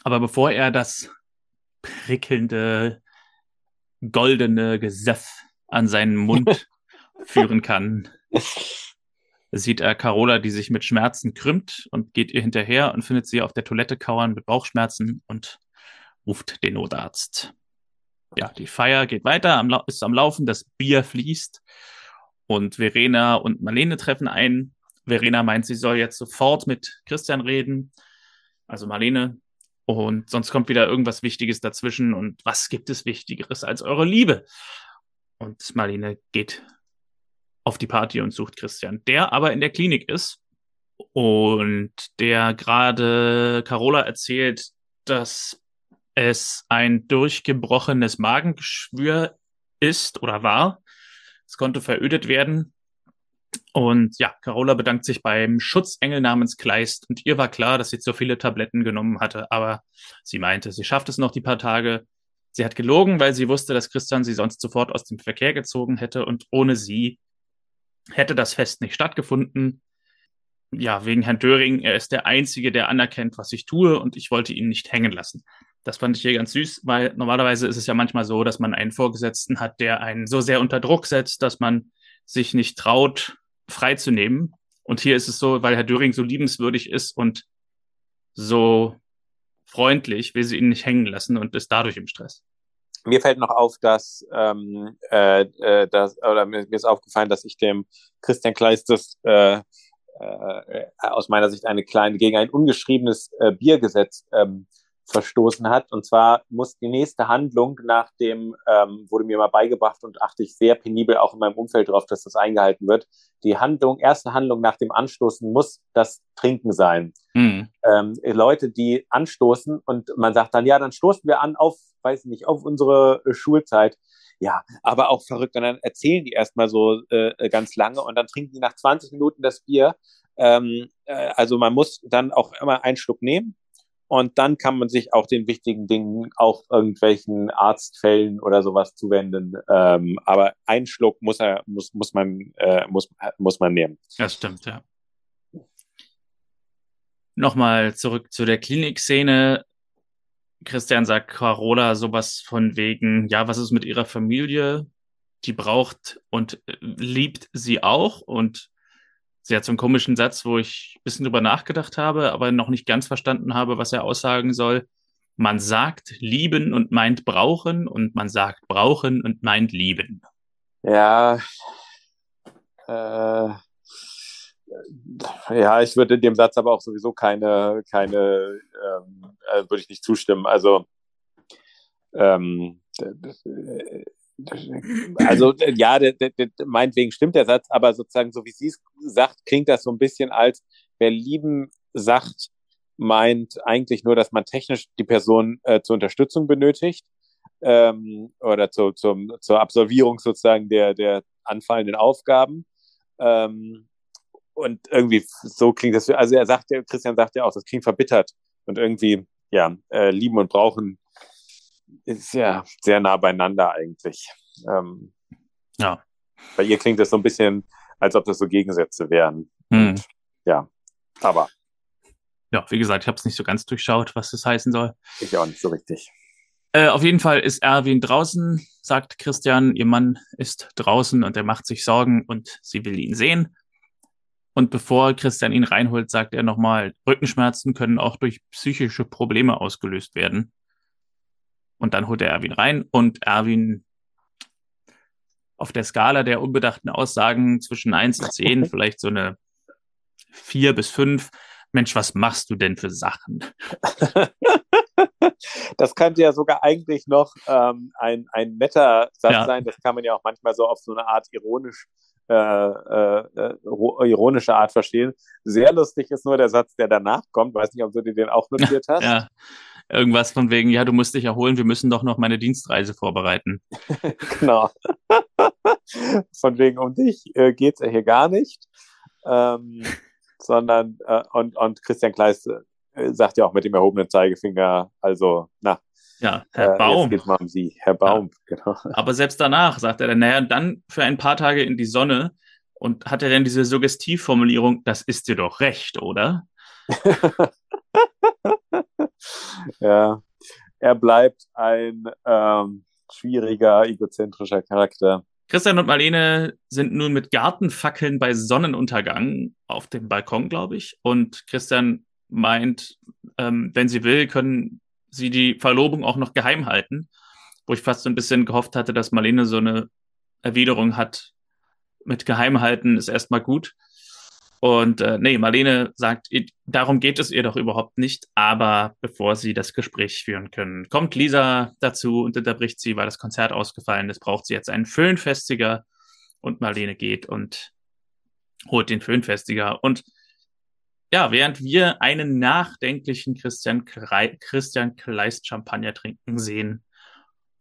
Aber bevor er das prickelnde, goldene Gesöff an seinen Mund führen kann, sieht er Carola, die sich mit Schmerzen krümmt und geht ihr hinterher und findet sie auf der Toilette kauern mit Bauchschmerzen und ruft den Notarzt. Ja, die Feier geht weiter, am ist am Laufen, das Bier fließt und Verena und Marlene treffen ein. Verena meint, sie soll jetzt sofort mit Christian reden, also Marlene, und sonst kommt wieder irgendwas Wichtiges dazwischen und was gibt es Wichtigeres als eure Liebe? Und Marlene geht auf die Party und sucht Christian, der aber in der Klinik ist und der gerade Carola erzählt, dass es ein durchgebrochenes Magengeschwür ist oder war. Es konnte verödet werden. Und ja, Carola bedankt sich beim Schutzengel namens Kleist und ihr war klar, dass sie zu viele Tabletten genommen hatte, aber sie meinte, sie schafft es noch die paar Tage. Sie hat gelogen, weil sie wusste, dass Christian sie sonst sofort aus dem Verkehr gezogen hätte und ohne sie hätte das Fest nicht stattgefunden. Ja, wegen Herrn Döring, er ist der Einzige, der anerkennt, was ich tue und ich wollte ihn nicht hängen lassen. Das fand ich hier ganz süß, weil normalerweise ist es ja manchmal so, dass man einen Vorgesetzten hat, der einen so sehr unter Druck setzt, dass man sich nicht traut, freizunehmen. Und hier ist es so, weil Herr Döring so liebenswürdig ist und so freundlich, will sie ihn nicht hängen lassen und ist dadurch im Stress mir fällt noch auf, dass, ähm, äh, äh, dass oder mir, mir ist aufgefallen, dass ich dem Christian Kleist das äh, äh, aus meiner Sicht eine kleine gegen ein ungeschriebenes äh, Biergesetz ähm, verstoßen hat. Und zwar muss die nächste Handlung nach dem, ähm, wurde mir mal beigebracht und achte ich sehr penibel auch in meinem Umfeld darauf, dass das eingehalten wird. Die Handlung, erste Handlung nach dem Anstoßen muss das Trinken sein. Mhm. Ähm, Leute, die anstoßen und man sagt dann, ja, dann stoßen wir an auf, weiß nicht, auf unsere Schulzeit. Ja, aber auch verrückt. Und dann erzählen die erstmal so äh, ganz lange und dann trinken die nach 20 Minuten das Bier. Ähm, äh, also man muss dann auch immer einen Schluck nehmen und dann kann man sich auch den wichtigen Dingen, auch irgendwelchen Arztfällen oder sowas zuwenden. Ähm, aber einen Schluck muss er, muss, muss man, äh, muss, muss man nehmen. Das stimmt, ja. Nochmal zurück zu der Klinikszene. Christian sagt Carola sowas von wegen, ja, was ist mit ihrer Familie? Die braucht und liebt sie auch und Sie hat so einen komischen Satz, wo ich ein bisschen drüber nachgedacht habe, aber noch nicht ganz verstanden habe, was er aussagen soll. Man sagt lieben und meint brauchen und man sagt brauchen und meint lieben. Ja, äh, ja, ich würde dem Satz aber auch sowieso keine, keine, ähm, äh, würde ich nicht zustimmen. Also, ähm, also ja, der, der, der, meinetwegen stimmt der Satz, aber sozusagen, so wie sie es sagt, klingt das so ein bisschen als, wer lieben sagt, meint eigentlich nur, dass man technisch die Person äh, zur Unterstützung benötigt ähm, oder zu, zum, zur Absolvierung sozusagen der, der anfallenden Aufgaben. Ähm, und irgendwie so klingt das, also er sagt ja, Christian sagt ja auch, das klingt verbittert und irgendwie, ja, äh, lieben und brauchen ist ja sehr nah beieinander eigentlich. Ähm, ja. Bei ihr klingt das so ein bisschen, als ob das so Gegensätze wären. Hm. Ja, aber. Ja, wie gesagt, ich habe es nicht so ganz durchschaut, was das heißen soll. Ich auch nicht so richtig. Äh, auf jeden Fall ist Erwin draußen, sagt Christian. Ihr Mann ist draußen und er macht sich Sorgen und sie will ihn sehen. Und bevor Christian ihn reinholt, sagt er nochmal, Rückenschmerzen können auch durch psychische Probleme ausgelöst werden. Und dann holt er Erwin rein und Erwin auf der Skala der unbedachten Aussagen zwischen 1 und 10 vielleicht so eine 4 bis 5. Mensch, was machst du denn für Sachen? Das könnte ja sogar eigentlich noch ähm, ein, ein netter Satz ja. sein. Das kann man ja auch manchmal so auf so eine Art ironisch, äh, äh, äh ironische Art verstehen. Sehr lustig ist nur der Satz, der danach kommt. Weiß nicht, ob du dir den auch notiert hast. Ja irgendwas von wegen, ja, du musst dich erholen, wir müssen doch noch meine Dienstreise vorbereiten. genau. von wegen, um dich äh, geht es ja hier gar nicht. Ähm, sondern, äh, und, und Christian Kleist äh, sagt ja auch mit dem erhobenen Zeigefinger, also, na, ja, Herr äh, Baum. Jetzt geht mal um Sie, Herr Baum, ja. genau. Aber selbst danach sagt er dann, naja, dann für ein paar Tage in die Sonne und hat er dann diese Suggestivformulierung, das ist dir doch recht, oder? ja, er bleibt ein ähm, schwieriger, egozentrischer Charakter. Christian und Marlene sind nun mit Gartenfackeln bei Sonnenuntergang auf dem Balkon, glaube ich. Und Christian meint, ähm, wenn sie will, können sie die Verlobung auch noch geheim halten. Wo ich fast so ein bisschen gehofft hatte, dass Marlene so eine Erwiderung hat, mit Geheimhalten ist erstmal gut. Und äh, nee, Marlene sagt, darum geht es ihr doch überhaupt nicht. Aber bevor sie das Gespräch führen können, kommt Lisa dazu und unterbricht sie, weil das Konzert ausgefallen ist, braucht sie jetzt einen Föhnfestiger. Und Marlene geht und holt den Föhnfestiger. Und ja, während wir einen nachdenklichen Christian, Krei Christian Kleist Champagner trinken sehen,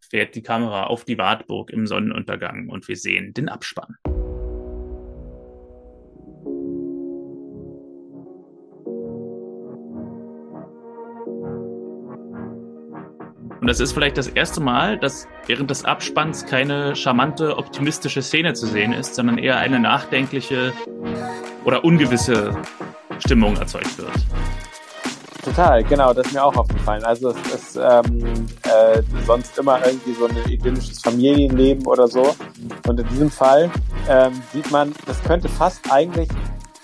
fährt die Kamera auf die Wartburg im Sonnenuntergang und wir sehen den Abspann. Das ist vielleicht das erste Mal, dass während des Abspanns keine charmante, optimistische Szene zu sehen ist, sondern eher eine nachdenkliche oder ungewisse Stimmung erzeugt wird. Total, genau, das ist mir auch aufgefallen. Also es ist ähm, äh, sonst immer irgendwie so ein idyllisches Familienleben oder so. Und in diesem Fall ähm, sieht man, das könnte fast eigentlich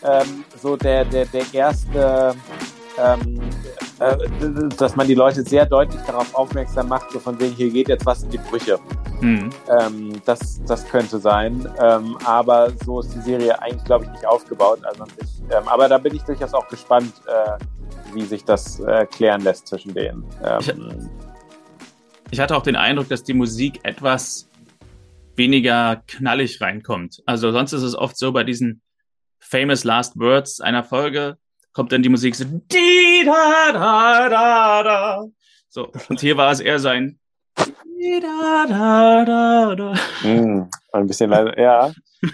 ähm, so der, der, der erste ähm, äh, dass man die Leute sehr deutlich darauf aufmerksam macht, so von wegen, hier geht jetzt was in die Brüche. Mhm. Ähm, das, das könnte sein. Ähm, aber so ist die Serie eigentlich, glaube ich, nicht aufgebaut. Also ich, ähm, aber da bin ich durchaus auch gespannt, äh, wie sich das äh, klären lässt zwischen denen. Ähm, ich, ich hatte auch den Eindruck, dass die Musik etwas weniger knallig reinkommt. Also sonst ist es oft so bei diesen famous last words einer Folge kommt dann die Musik so di da da da da. So und hier war es eher so ein di da da da da. Mm, ein bisschen leider, ja.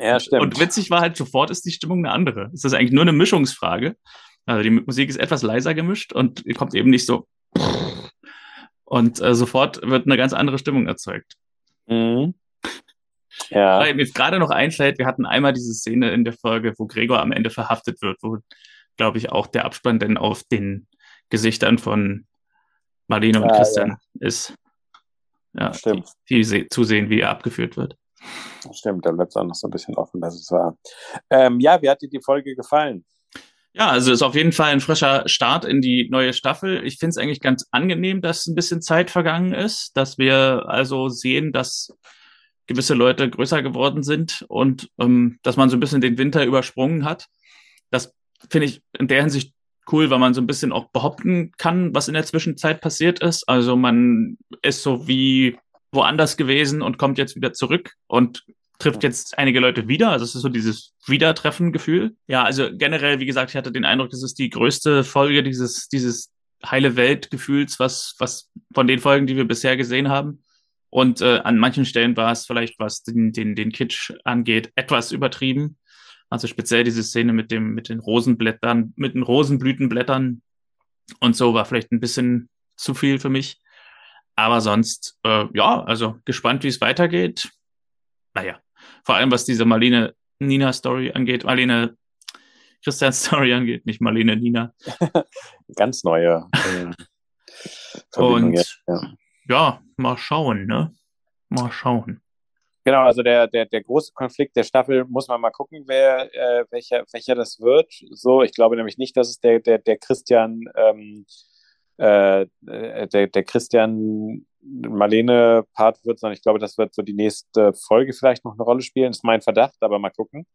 Ja, stimmt. Und witzig war halt, sofort ist die Stimmung eine andere. Es ist eigentlich nur eine Mischungsfrage. Also die Musik ist etwas leiser gemischt und kommt eben nicht so. Und äh, sofort wird eine ganz andere Stimmung erzeugt. Mhm. Ja. Weil mir gerade noch einfällt, wir hatten einmal diese Szene in der Folge, wo Gregor am Ende verhaftet wird, wo, glaube ich, auch der Abspann dann auf den Gesichtern von Marlene und Ah, Christian ist. Ja, Stimmt. Die, die se- zusehen, wie er abgeführt wird. Stimmt, da bleibt es auch noch so ein bisschen offen, dass es war. Ähm, ja, wie hat dir die Folge gefallen? Ja, also ist auf jeden Fall ein frischer Start in die neue Staffel. Ich finde es eigentlich ganz angenehm, dass ein bisschen Zeit vergangen ist, dass wir also sehen, dass gewisse Leute größer geworden sind und ähm, dass man so ein bisschen den Winter übersprungen hat. Das finde ich in der Hinsicht cool, weil man so ein bisschen auch behaupten kann, was in der Zwischenzeit passiert ist. Also man ist so wie woanders gewesen und kommt jetzt wieder zurück und trifft jetzt einige Leute wieder. Also es ist so dieses Wiedertreffen-Gefühl. Ja, also generell, wie gesagt, ich hatte den Eindruck, das ist die größte Folge dieses, dieses heile Welt-Gefühls, was, was von den Folgen, die wir bisher gesehen haben. Und äh, an manchen Stellen war es vielleicht, was den, den, den Kitsch angeht, etwas übertrieben. Also speziell diese Szene mit dem, mit den Rosenblättern, mit den Rosenblütenblättern und so war vielleicht ein bisschen zu viel für mich. Aber sonst, äh, ja, also gespannt, wie es weitergeht. Naja, vor allem was diese Marlene Nina Story angeht, Marlene Christian Story angeht, nicht Marlene Nina. Ganz neue. Äh, Und ja. Ja, mal schauen, ne? Mal schauen. Genau, also der, der, der große Konflikt der Staffel muss man mal gucken, wer, äh, welcher, welcher das wird. So, ich glaube nämlich nicht, dass es der, der, der Christian, ähm, äh, der, der Christian Marlene Part wird, sondern ich glaube, das wird so die nächste Folge vielleicht noch eine Rolle spielen. Ist mein Verdacht, aber mal gucken.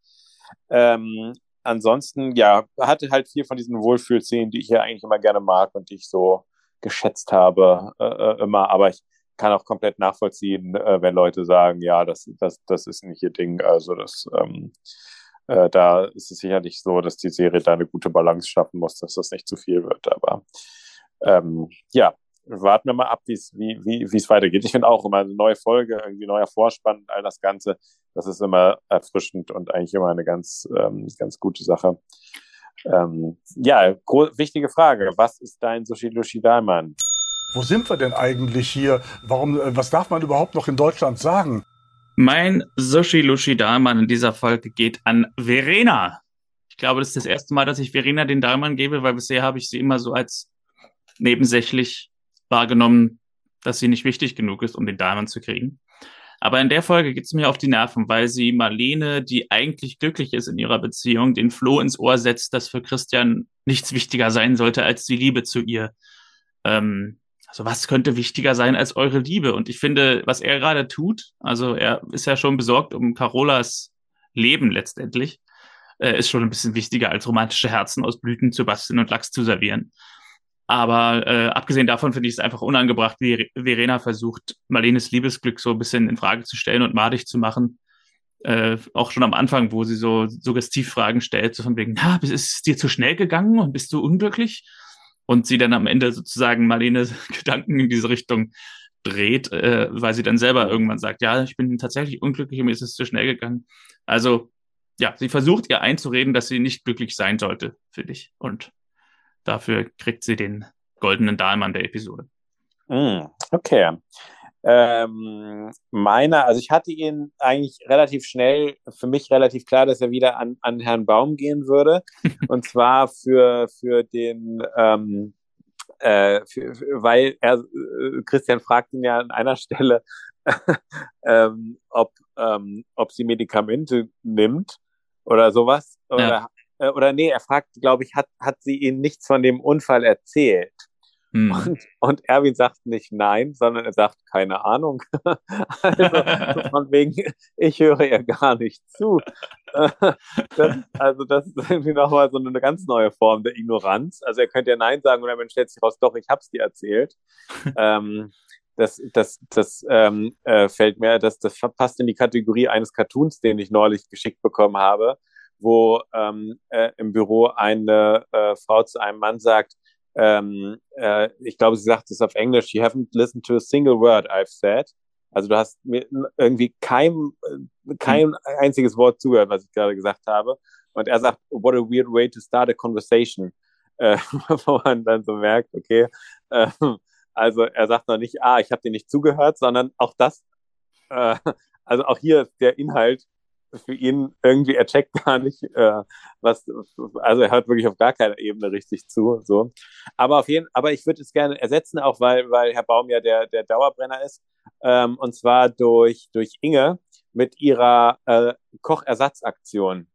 Ähm, ansonsten, ja, hatte halt viel von diesen Wohlfühlszenen, die ich ja eigentlich immer gerne mag und die ich so geschätzt habe, äh, äh, immer, aber ich kann auch komplett nachvollziehen, äh, wenn Leute sagen, ja, das, das, das ist nicht ihr Ding. Also das, ähm, äh, da ist es sicherlich so, dass die Serie da eine gute Balance schaffen muss, dass das nicht zu viel wird. Aber ähm, ja, warten wir mal ab, wie's, wie wie wie es weitergeht. Ich finde auch immer eine neue Folge, irgendwie neuer Vorspann, all das Ganze, das ist immer erfrischend und eigentlich immer eine ganz, ähm, ganz gute Sache. Ähm, ja, wichtige Frage. Was ist dein Sushi Lushi Daimon? Wo sind wir denn eigentlich hier? Warum, äh, was darf man überhaupt noch in Deutschland sagen? Mein Sushi Lushi Dahlmann in dieser Folge geht an Verena. Ich glaube, das ist das erste Mal, dass ich Verena den Dahlmann gebe, weil bisher habe ich sie immer so als nebensächlich wahrgenommen, dass sie nicht wichtig genug ist, um den Dahlmann zu kriegen. Aber in der Folge geht es mir auf die Nerven, weil sie Marlene, die eigentlich glücklich ist in ihrer Beziehung, den Floh ins Ohr setzt, dass für Christian nichts wichtiger sein sollte als die Liebe zu ihr. Ähm, also was könnte wichtiger sein als eure Liebe? Und ich finde, was er gerade tut, also er ist ja schon besorgt um Carolas Leben letztendlich, äh, ist schon ein bisschen wichtiger als romantische Herzen aus Blüten zu basteln und Lachs zu servieren. Aber äh, abgesehen davon finde ich es einfach unangebracht, wie Verena versucht, Marlenes Liebesglück so ein bisschen in Frage zu stellen und madig zu machen. Äh, auch schon am Anfang, wo sie so Suggestivfragen stellt, so von wegen, ah, ist es dir zu schnell gegangen und bist du unglücklich? Und sie dann am Ende sozusagen Marlenes Gedanken in diese Richtung dreht, äh, weil sie dann selber irgendwann sagt, ja, ich bin tatsächlich unglücklich und mir ist es zu schnell gegangen. Also ja, sie versucht ihr einzureden, dass sie nicht glücklich sein sollte, finde ich. Und Dafür kriegt sie den goldenen Dahlmann der Episode. Mm, okay. Ähm, meiner, also ich hatte ihn eigentlich relativ schnell, für mich relativ klar, dass er wieder an, an Herrn Baum gehen würde. und zwar für, für den, ähm, äh, für, für, weil er, äh, Christian fragt ihn ja an einer Stelle, ähm, ob, ähm, ob sie Medikamente nimmt oder sowas. Oder Ja. Äh, oder nee, er fragt, glaube ich, hat, hat sie ihnen nichts von dem Unfall erzählt? Hm. Und, und Erwin sagt nicht nein, sondern er sagt keine Ahnung. also von wegen, ich höre ja gar nicht zu. das, also das ist irgendwie nochmal so eine ganz neue Form der Ignoranz. Also er könnte ja nein sagen und dann stellt sich raus, doch, ich hab's dir erzählt. ähm, das, das, das ähm, äh, fällt mir, das, das passt in die Kategorie eines Cartoons, den ich neulich geschickt bekommen habe, wo ähm, äh, im Büro eine äh, Frau zu einem Mann sagt, ähm, äh, ich glaube, sie sagt es auf Englisch, you haven't listened to a single word I've said. Also du hast mir irgendwie kein, kein hm. einziges Wort zugehört, was ich gerade gesagt habe. Und er sagt, what a weird way to start a conversation. Äh, wo man dann so merkt, okay, äh, also er sagt noch nicht, ah, ich habe dir nicht zugehört, sondern auch das, äh, also auch hier der Inhalt für ihn irgendwie, er checkt gar nicht, äh, was, also er hört wirklich auf gar keiner Ebene richtig zu, so. Aber auf jeden, aber ich würde es gerne ersetzen, auch weil, weil Herr Baum ja der, der Dauerbrenner ist, ähm, und zwar durch, durch Inge mit ihrer äh, Kochersatzaktion,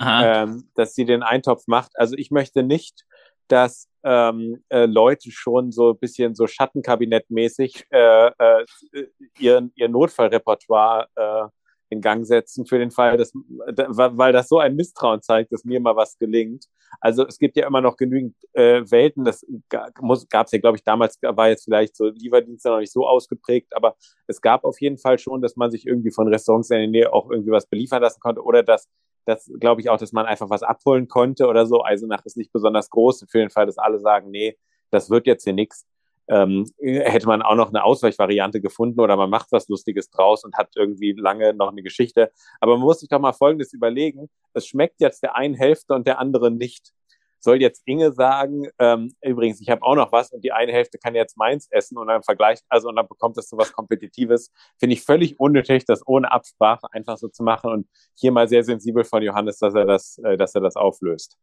ähm, dass sie den Eintopf macht. Also ich möchte nicht, dass ähm, äh, Leute schon so ein bisschen so Schattenkabinettmäßig äh, äh, ihr, ihr Notfallrepertoire äh, in Gang setzen für den Fall, dass, weil das so ein Misstrauen zeigt, dass mir mal was gelingt. Also es gibt ja immer noch genügend äh, Welten, das gab es ja, glaube ich, damals war jetzt vielleicht so Lieferdienste noch nicht so ausgeprägt, aber es gab auf jeden Fall schon, dass man sich irgendwie von Restaurants in der Nähe auch irgendwie was beliefern lassen konnte oder dass das glaube ich auch, dass man einfach was abholen konnte oder so. Eisenach ist nicht besonders groß für den Fall, dass alle sagen, nee, das wird jetzt hier nichts ähm, hätte man auch noch eine Ausweichvariante gefunden oder man macht was Lustiges draus und hat irgendwie lange noch eine Geschichte. Aber man muss sich doch mal Folgendes überlegen. Es schmeckt jetzt der einen Hälfte und der andere nicht. Soll jetzt Inge sagen, ähm, übrigens, ich habe auch noch was und die eine Hälfte kann jetzt meins essen und dann vergleicht, also und dann bekommt das so was Kompetitives. Finde ich völlig unnötig, das ohne Absprache einfach so zu machen und hier mal sehr sensibel von Johannes, dass er das, äh, dass er das auflöst.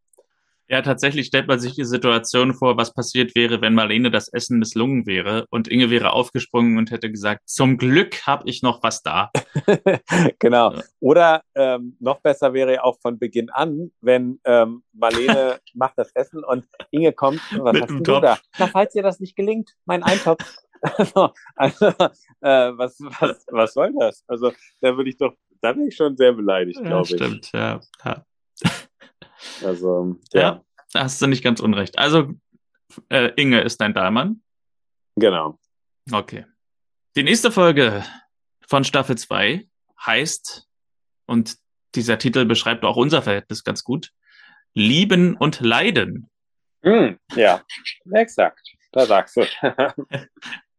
Ja, tatsächlich stellt man sich die Situation vor, was passiert wäre, wenn Marlene das Essen misslungen wäre und Inge wäre aufgesprungen und hätte gesagt, zum Glück habe ich noch was da. genau. Oder ähm, noch besser wäre ja auch von Beginn an, wenn ähm, Marlene macht das Essen und Inge kommt, was Mit hast du Topf. da? Na, falls ihr das nicht gelingt, mein Eintopf. also, also äh, was, was, was soll das? Also, da würde ich doch, da bin ich schon sehr beleidigt, glaube ich. Stimmt, ja. ja. Also, ja. ja. Da hast du nicht ganz unrecht. Also, äh, Inge ist dein Dahlmann. Genau. Okay. Die nächste Folge von Staffel 2 heißt, und dieser Titel beschreibt auch unser Verhältnis ganz gut, Lieben und Leiden. Mm, ja, exakt. Da sagst du.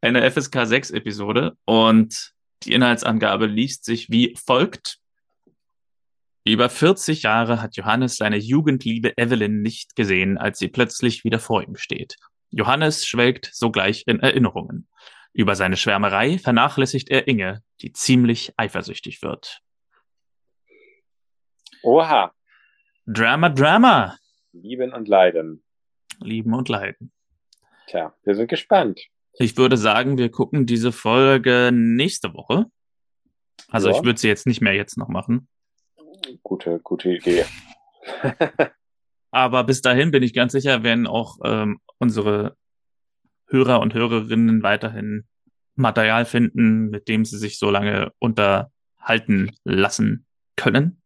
Eine FSK 6 Episode und die Inhaltsangabe liest sich wie folgt. Über 40 Jahre hat Johannes seine Jugendliebe Evelyn nicht gesehen, als sie plötzlich wieder vor ihm steht. Johannes schwelgt sogleich in Erinnerungen. Über seine Schwärmerei vernachlässigt er Inge, die ziemlich eifersüchtig wird. Oha. Drama, Drama. Lieben und Leiden. Lieben und Leiden. Tja, wir sind gespannt. Ich würde sagen, wir gucken diese Folge nächste Woche. Also ja. ich würde sie jetzt nicht mehr jetzt noch machen gute, gute Idee. Aber bis dahin bin ich ganz sicher, werden auch ähm, unsere Hörer und Hörerinnen weiterhin Material finden, mit dem sie sich so lange unterhalten lassen können.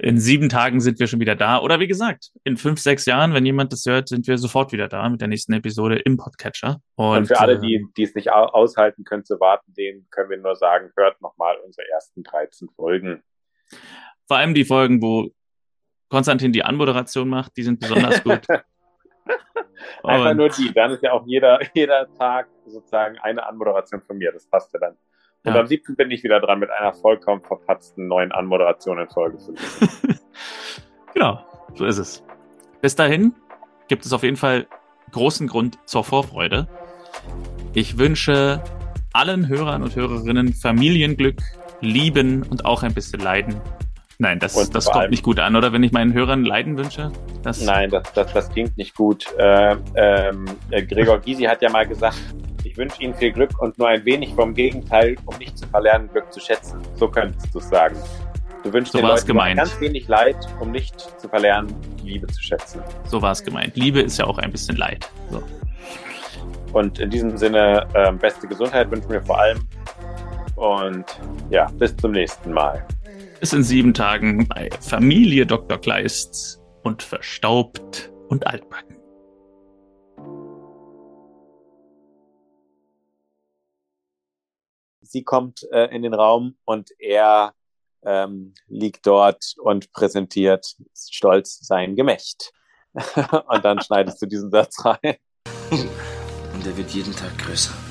In sieben Tagen sind wir schon wieder da. Oder wie gesagt, in fünf, sechs Jahren, wenn jemand das hört, sind wir sofort wieder da mit der nächsten Episode im Podcatcher. Und, und für alle, äh, die, die es nicht aushalten können zu warten, denen können wir nur sagen, hört nochmal unsere ersten 13 Folgen. Vor allem die Folgen, wo Konstantin die Anmoderation macht, die sind besonders gut. Einfach nur die. Dann ist ja auch jeder, jeder Tag sozusagen eine Anmoderation von mir. Das passt ja dann. Und ja. am 7. bin ich wieder dran mit einer vollkommen verpatzten neuen Anmoderation in Folge 5. genau, so ist es. Bis dahin gibt es auf jeden Fall großen Grund zur Vorfreude. Ich wünsche allen Hörern und Hörerinnen Familienglück, Lieben und auch ein bisschen Leiden. Nein, das, das kommt nicht gut an, oder? Wenn ich meinen Hörern Leiden wünsche? Das Nein, das, das, das klingt nicht gut. Äh, ähm, äh, Gregor Gysi hat ja mal gesagt, ich wünsche Ihnen viel Glück und nur ein wenig vom Gegenteil, um nicht zu verlernen, Glück zu schätzen. So könntest du es sagen. Du wünschst so den Leuten gemeint. ganz wenig Leid, um nicht zu verlernen, Liebe zu schätzen. So war es gemeint. Liebe ist ja auch ein bisschen Leid. So. Und in diesem Sinne, äh, beste Gesundheit wünschen wir vor allem. Und ja, bis zum nächsten Mal. Bis in sieben Tagen bei Familie Dr. Kleist und verstaubt und altbacken. Sie kommt äh, in den Raum und er ähm, liegt dort und präsentiert stolz sein Gemächt. und dann schneidest du diesen Satz rein. Und er wird jeden Tag größer.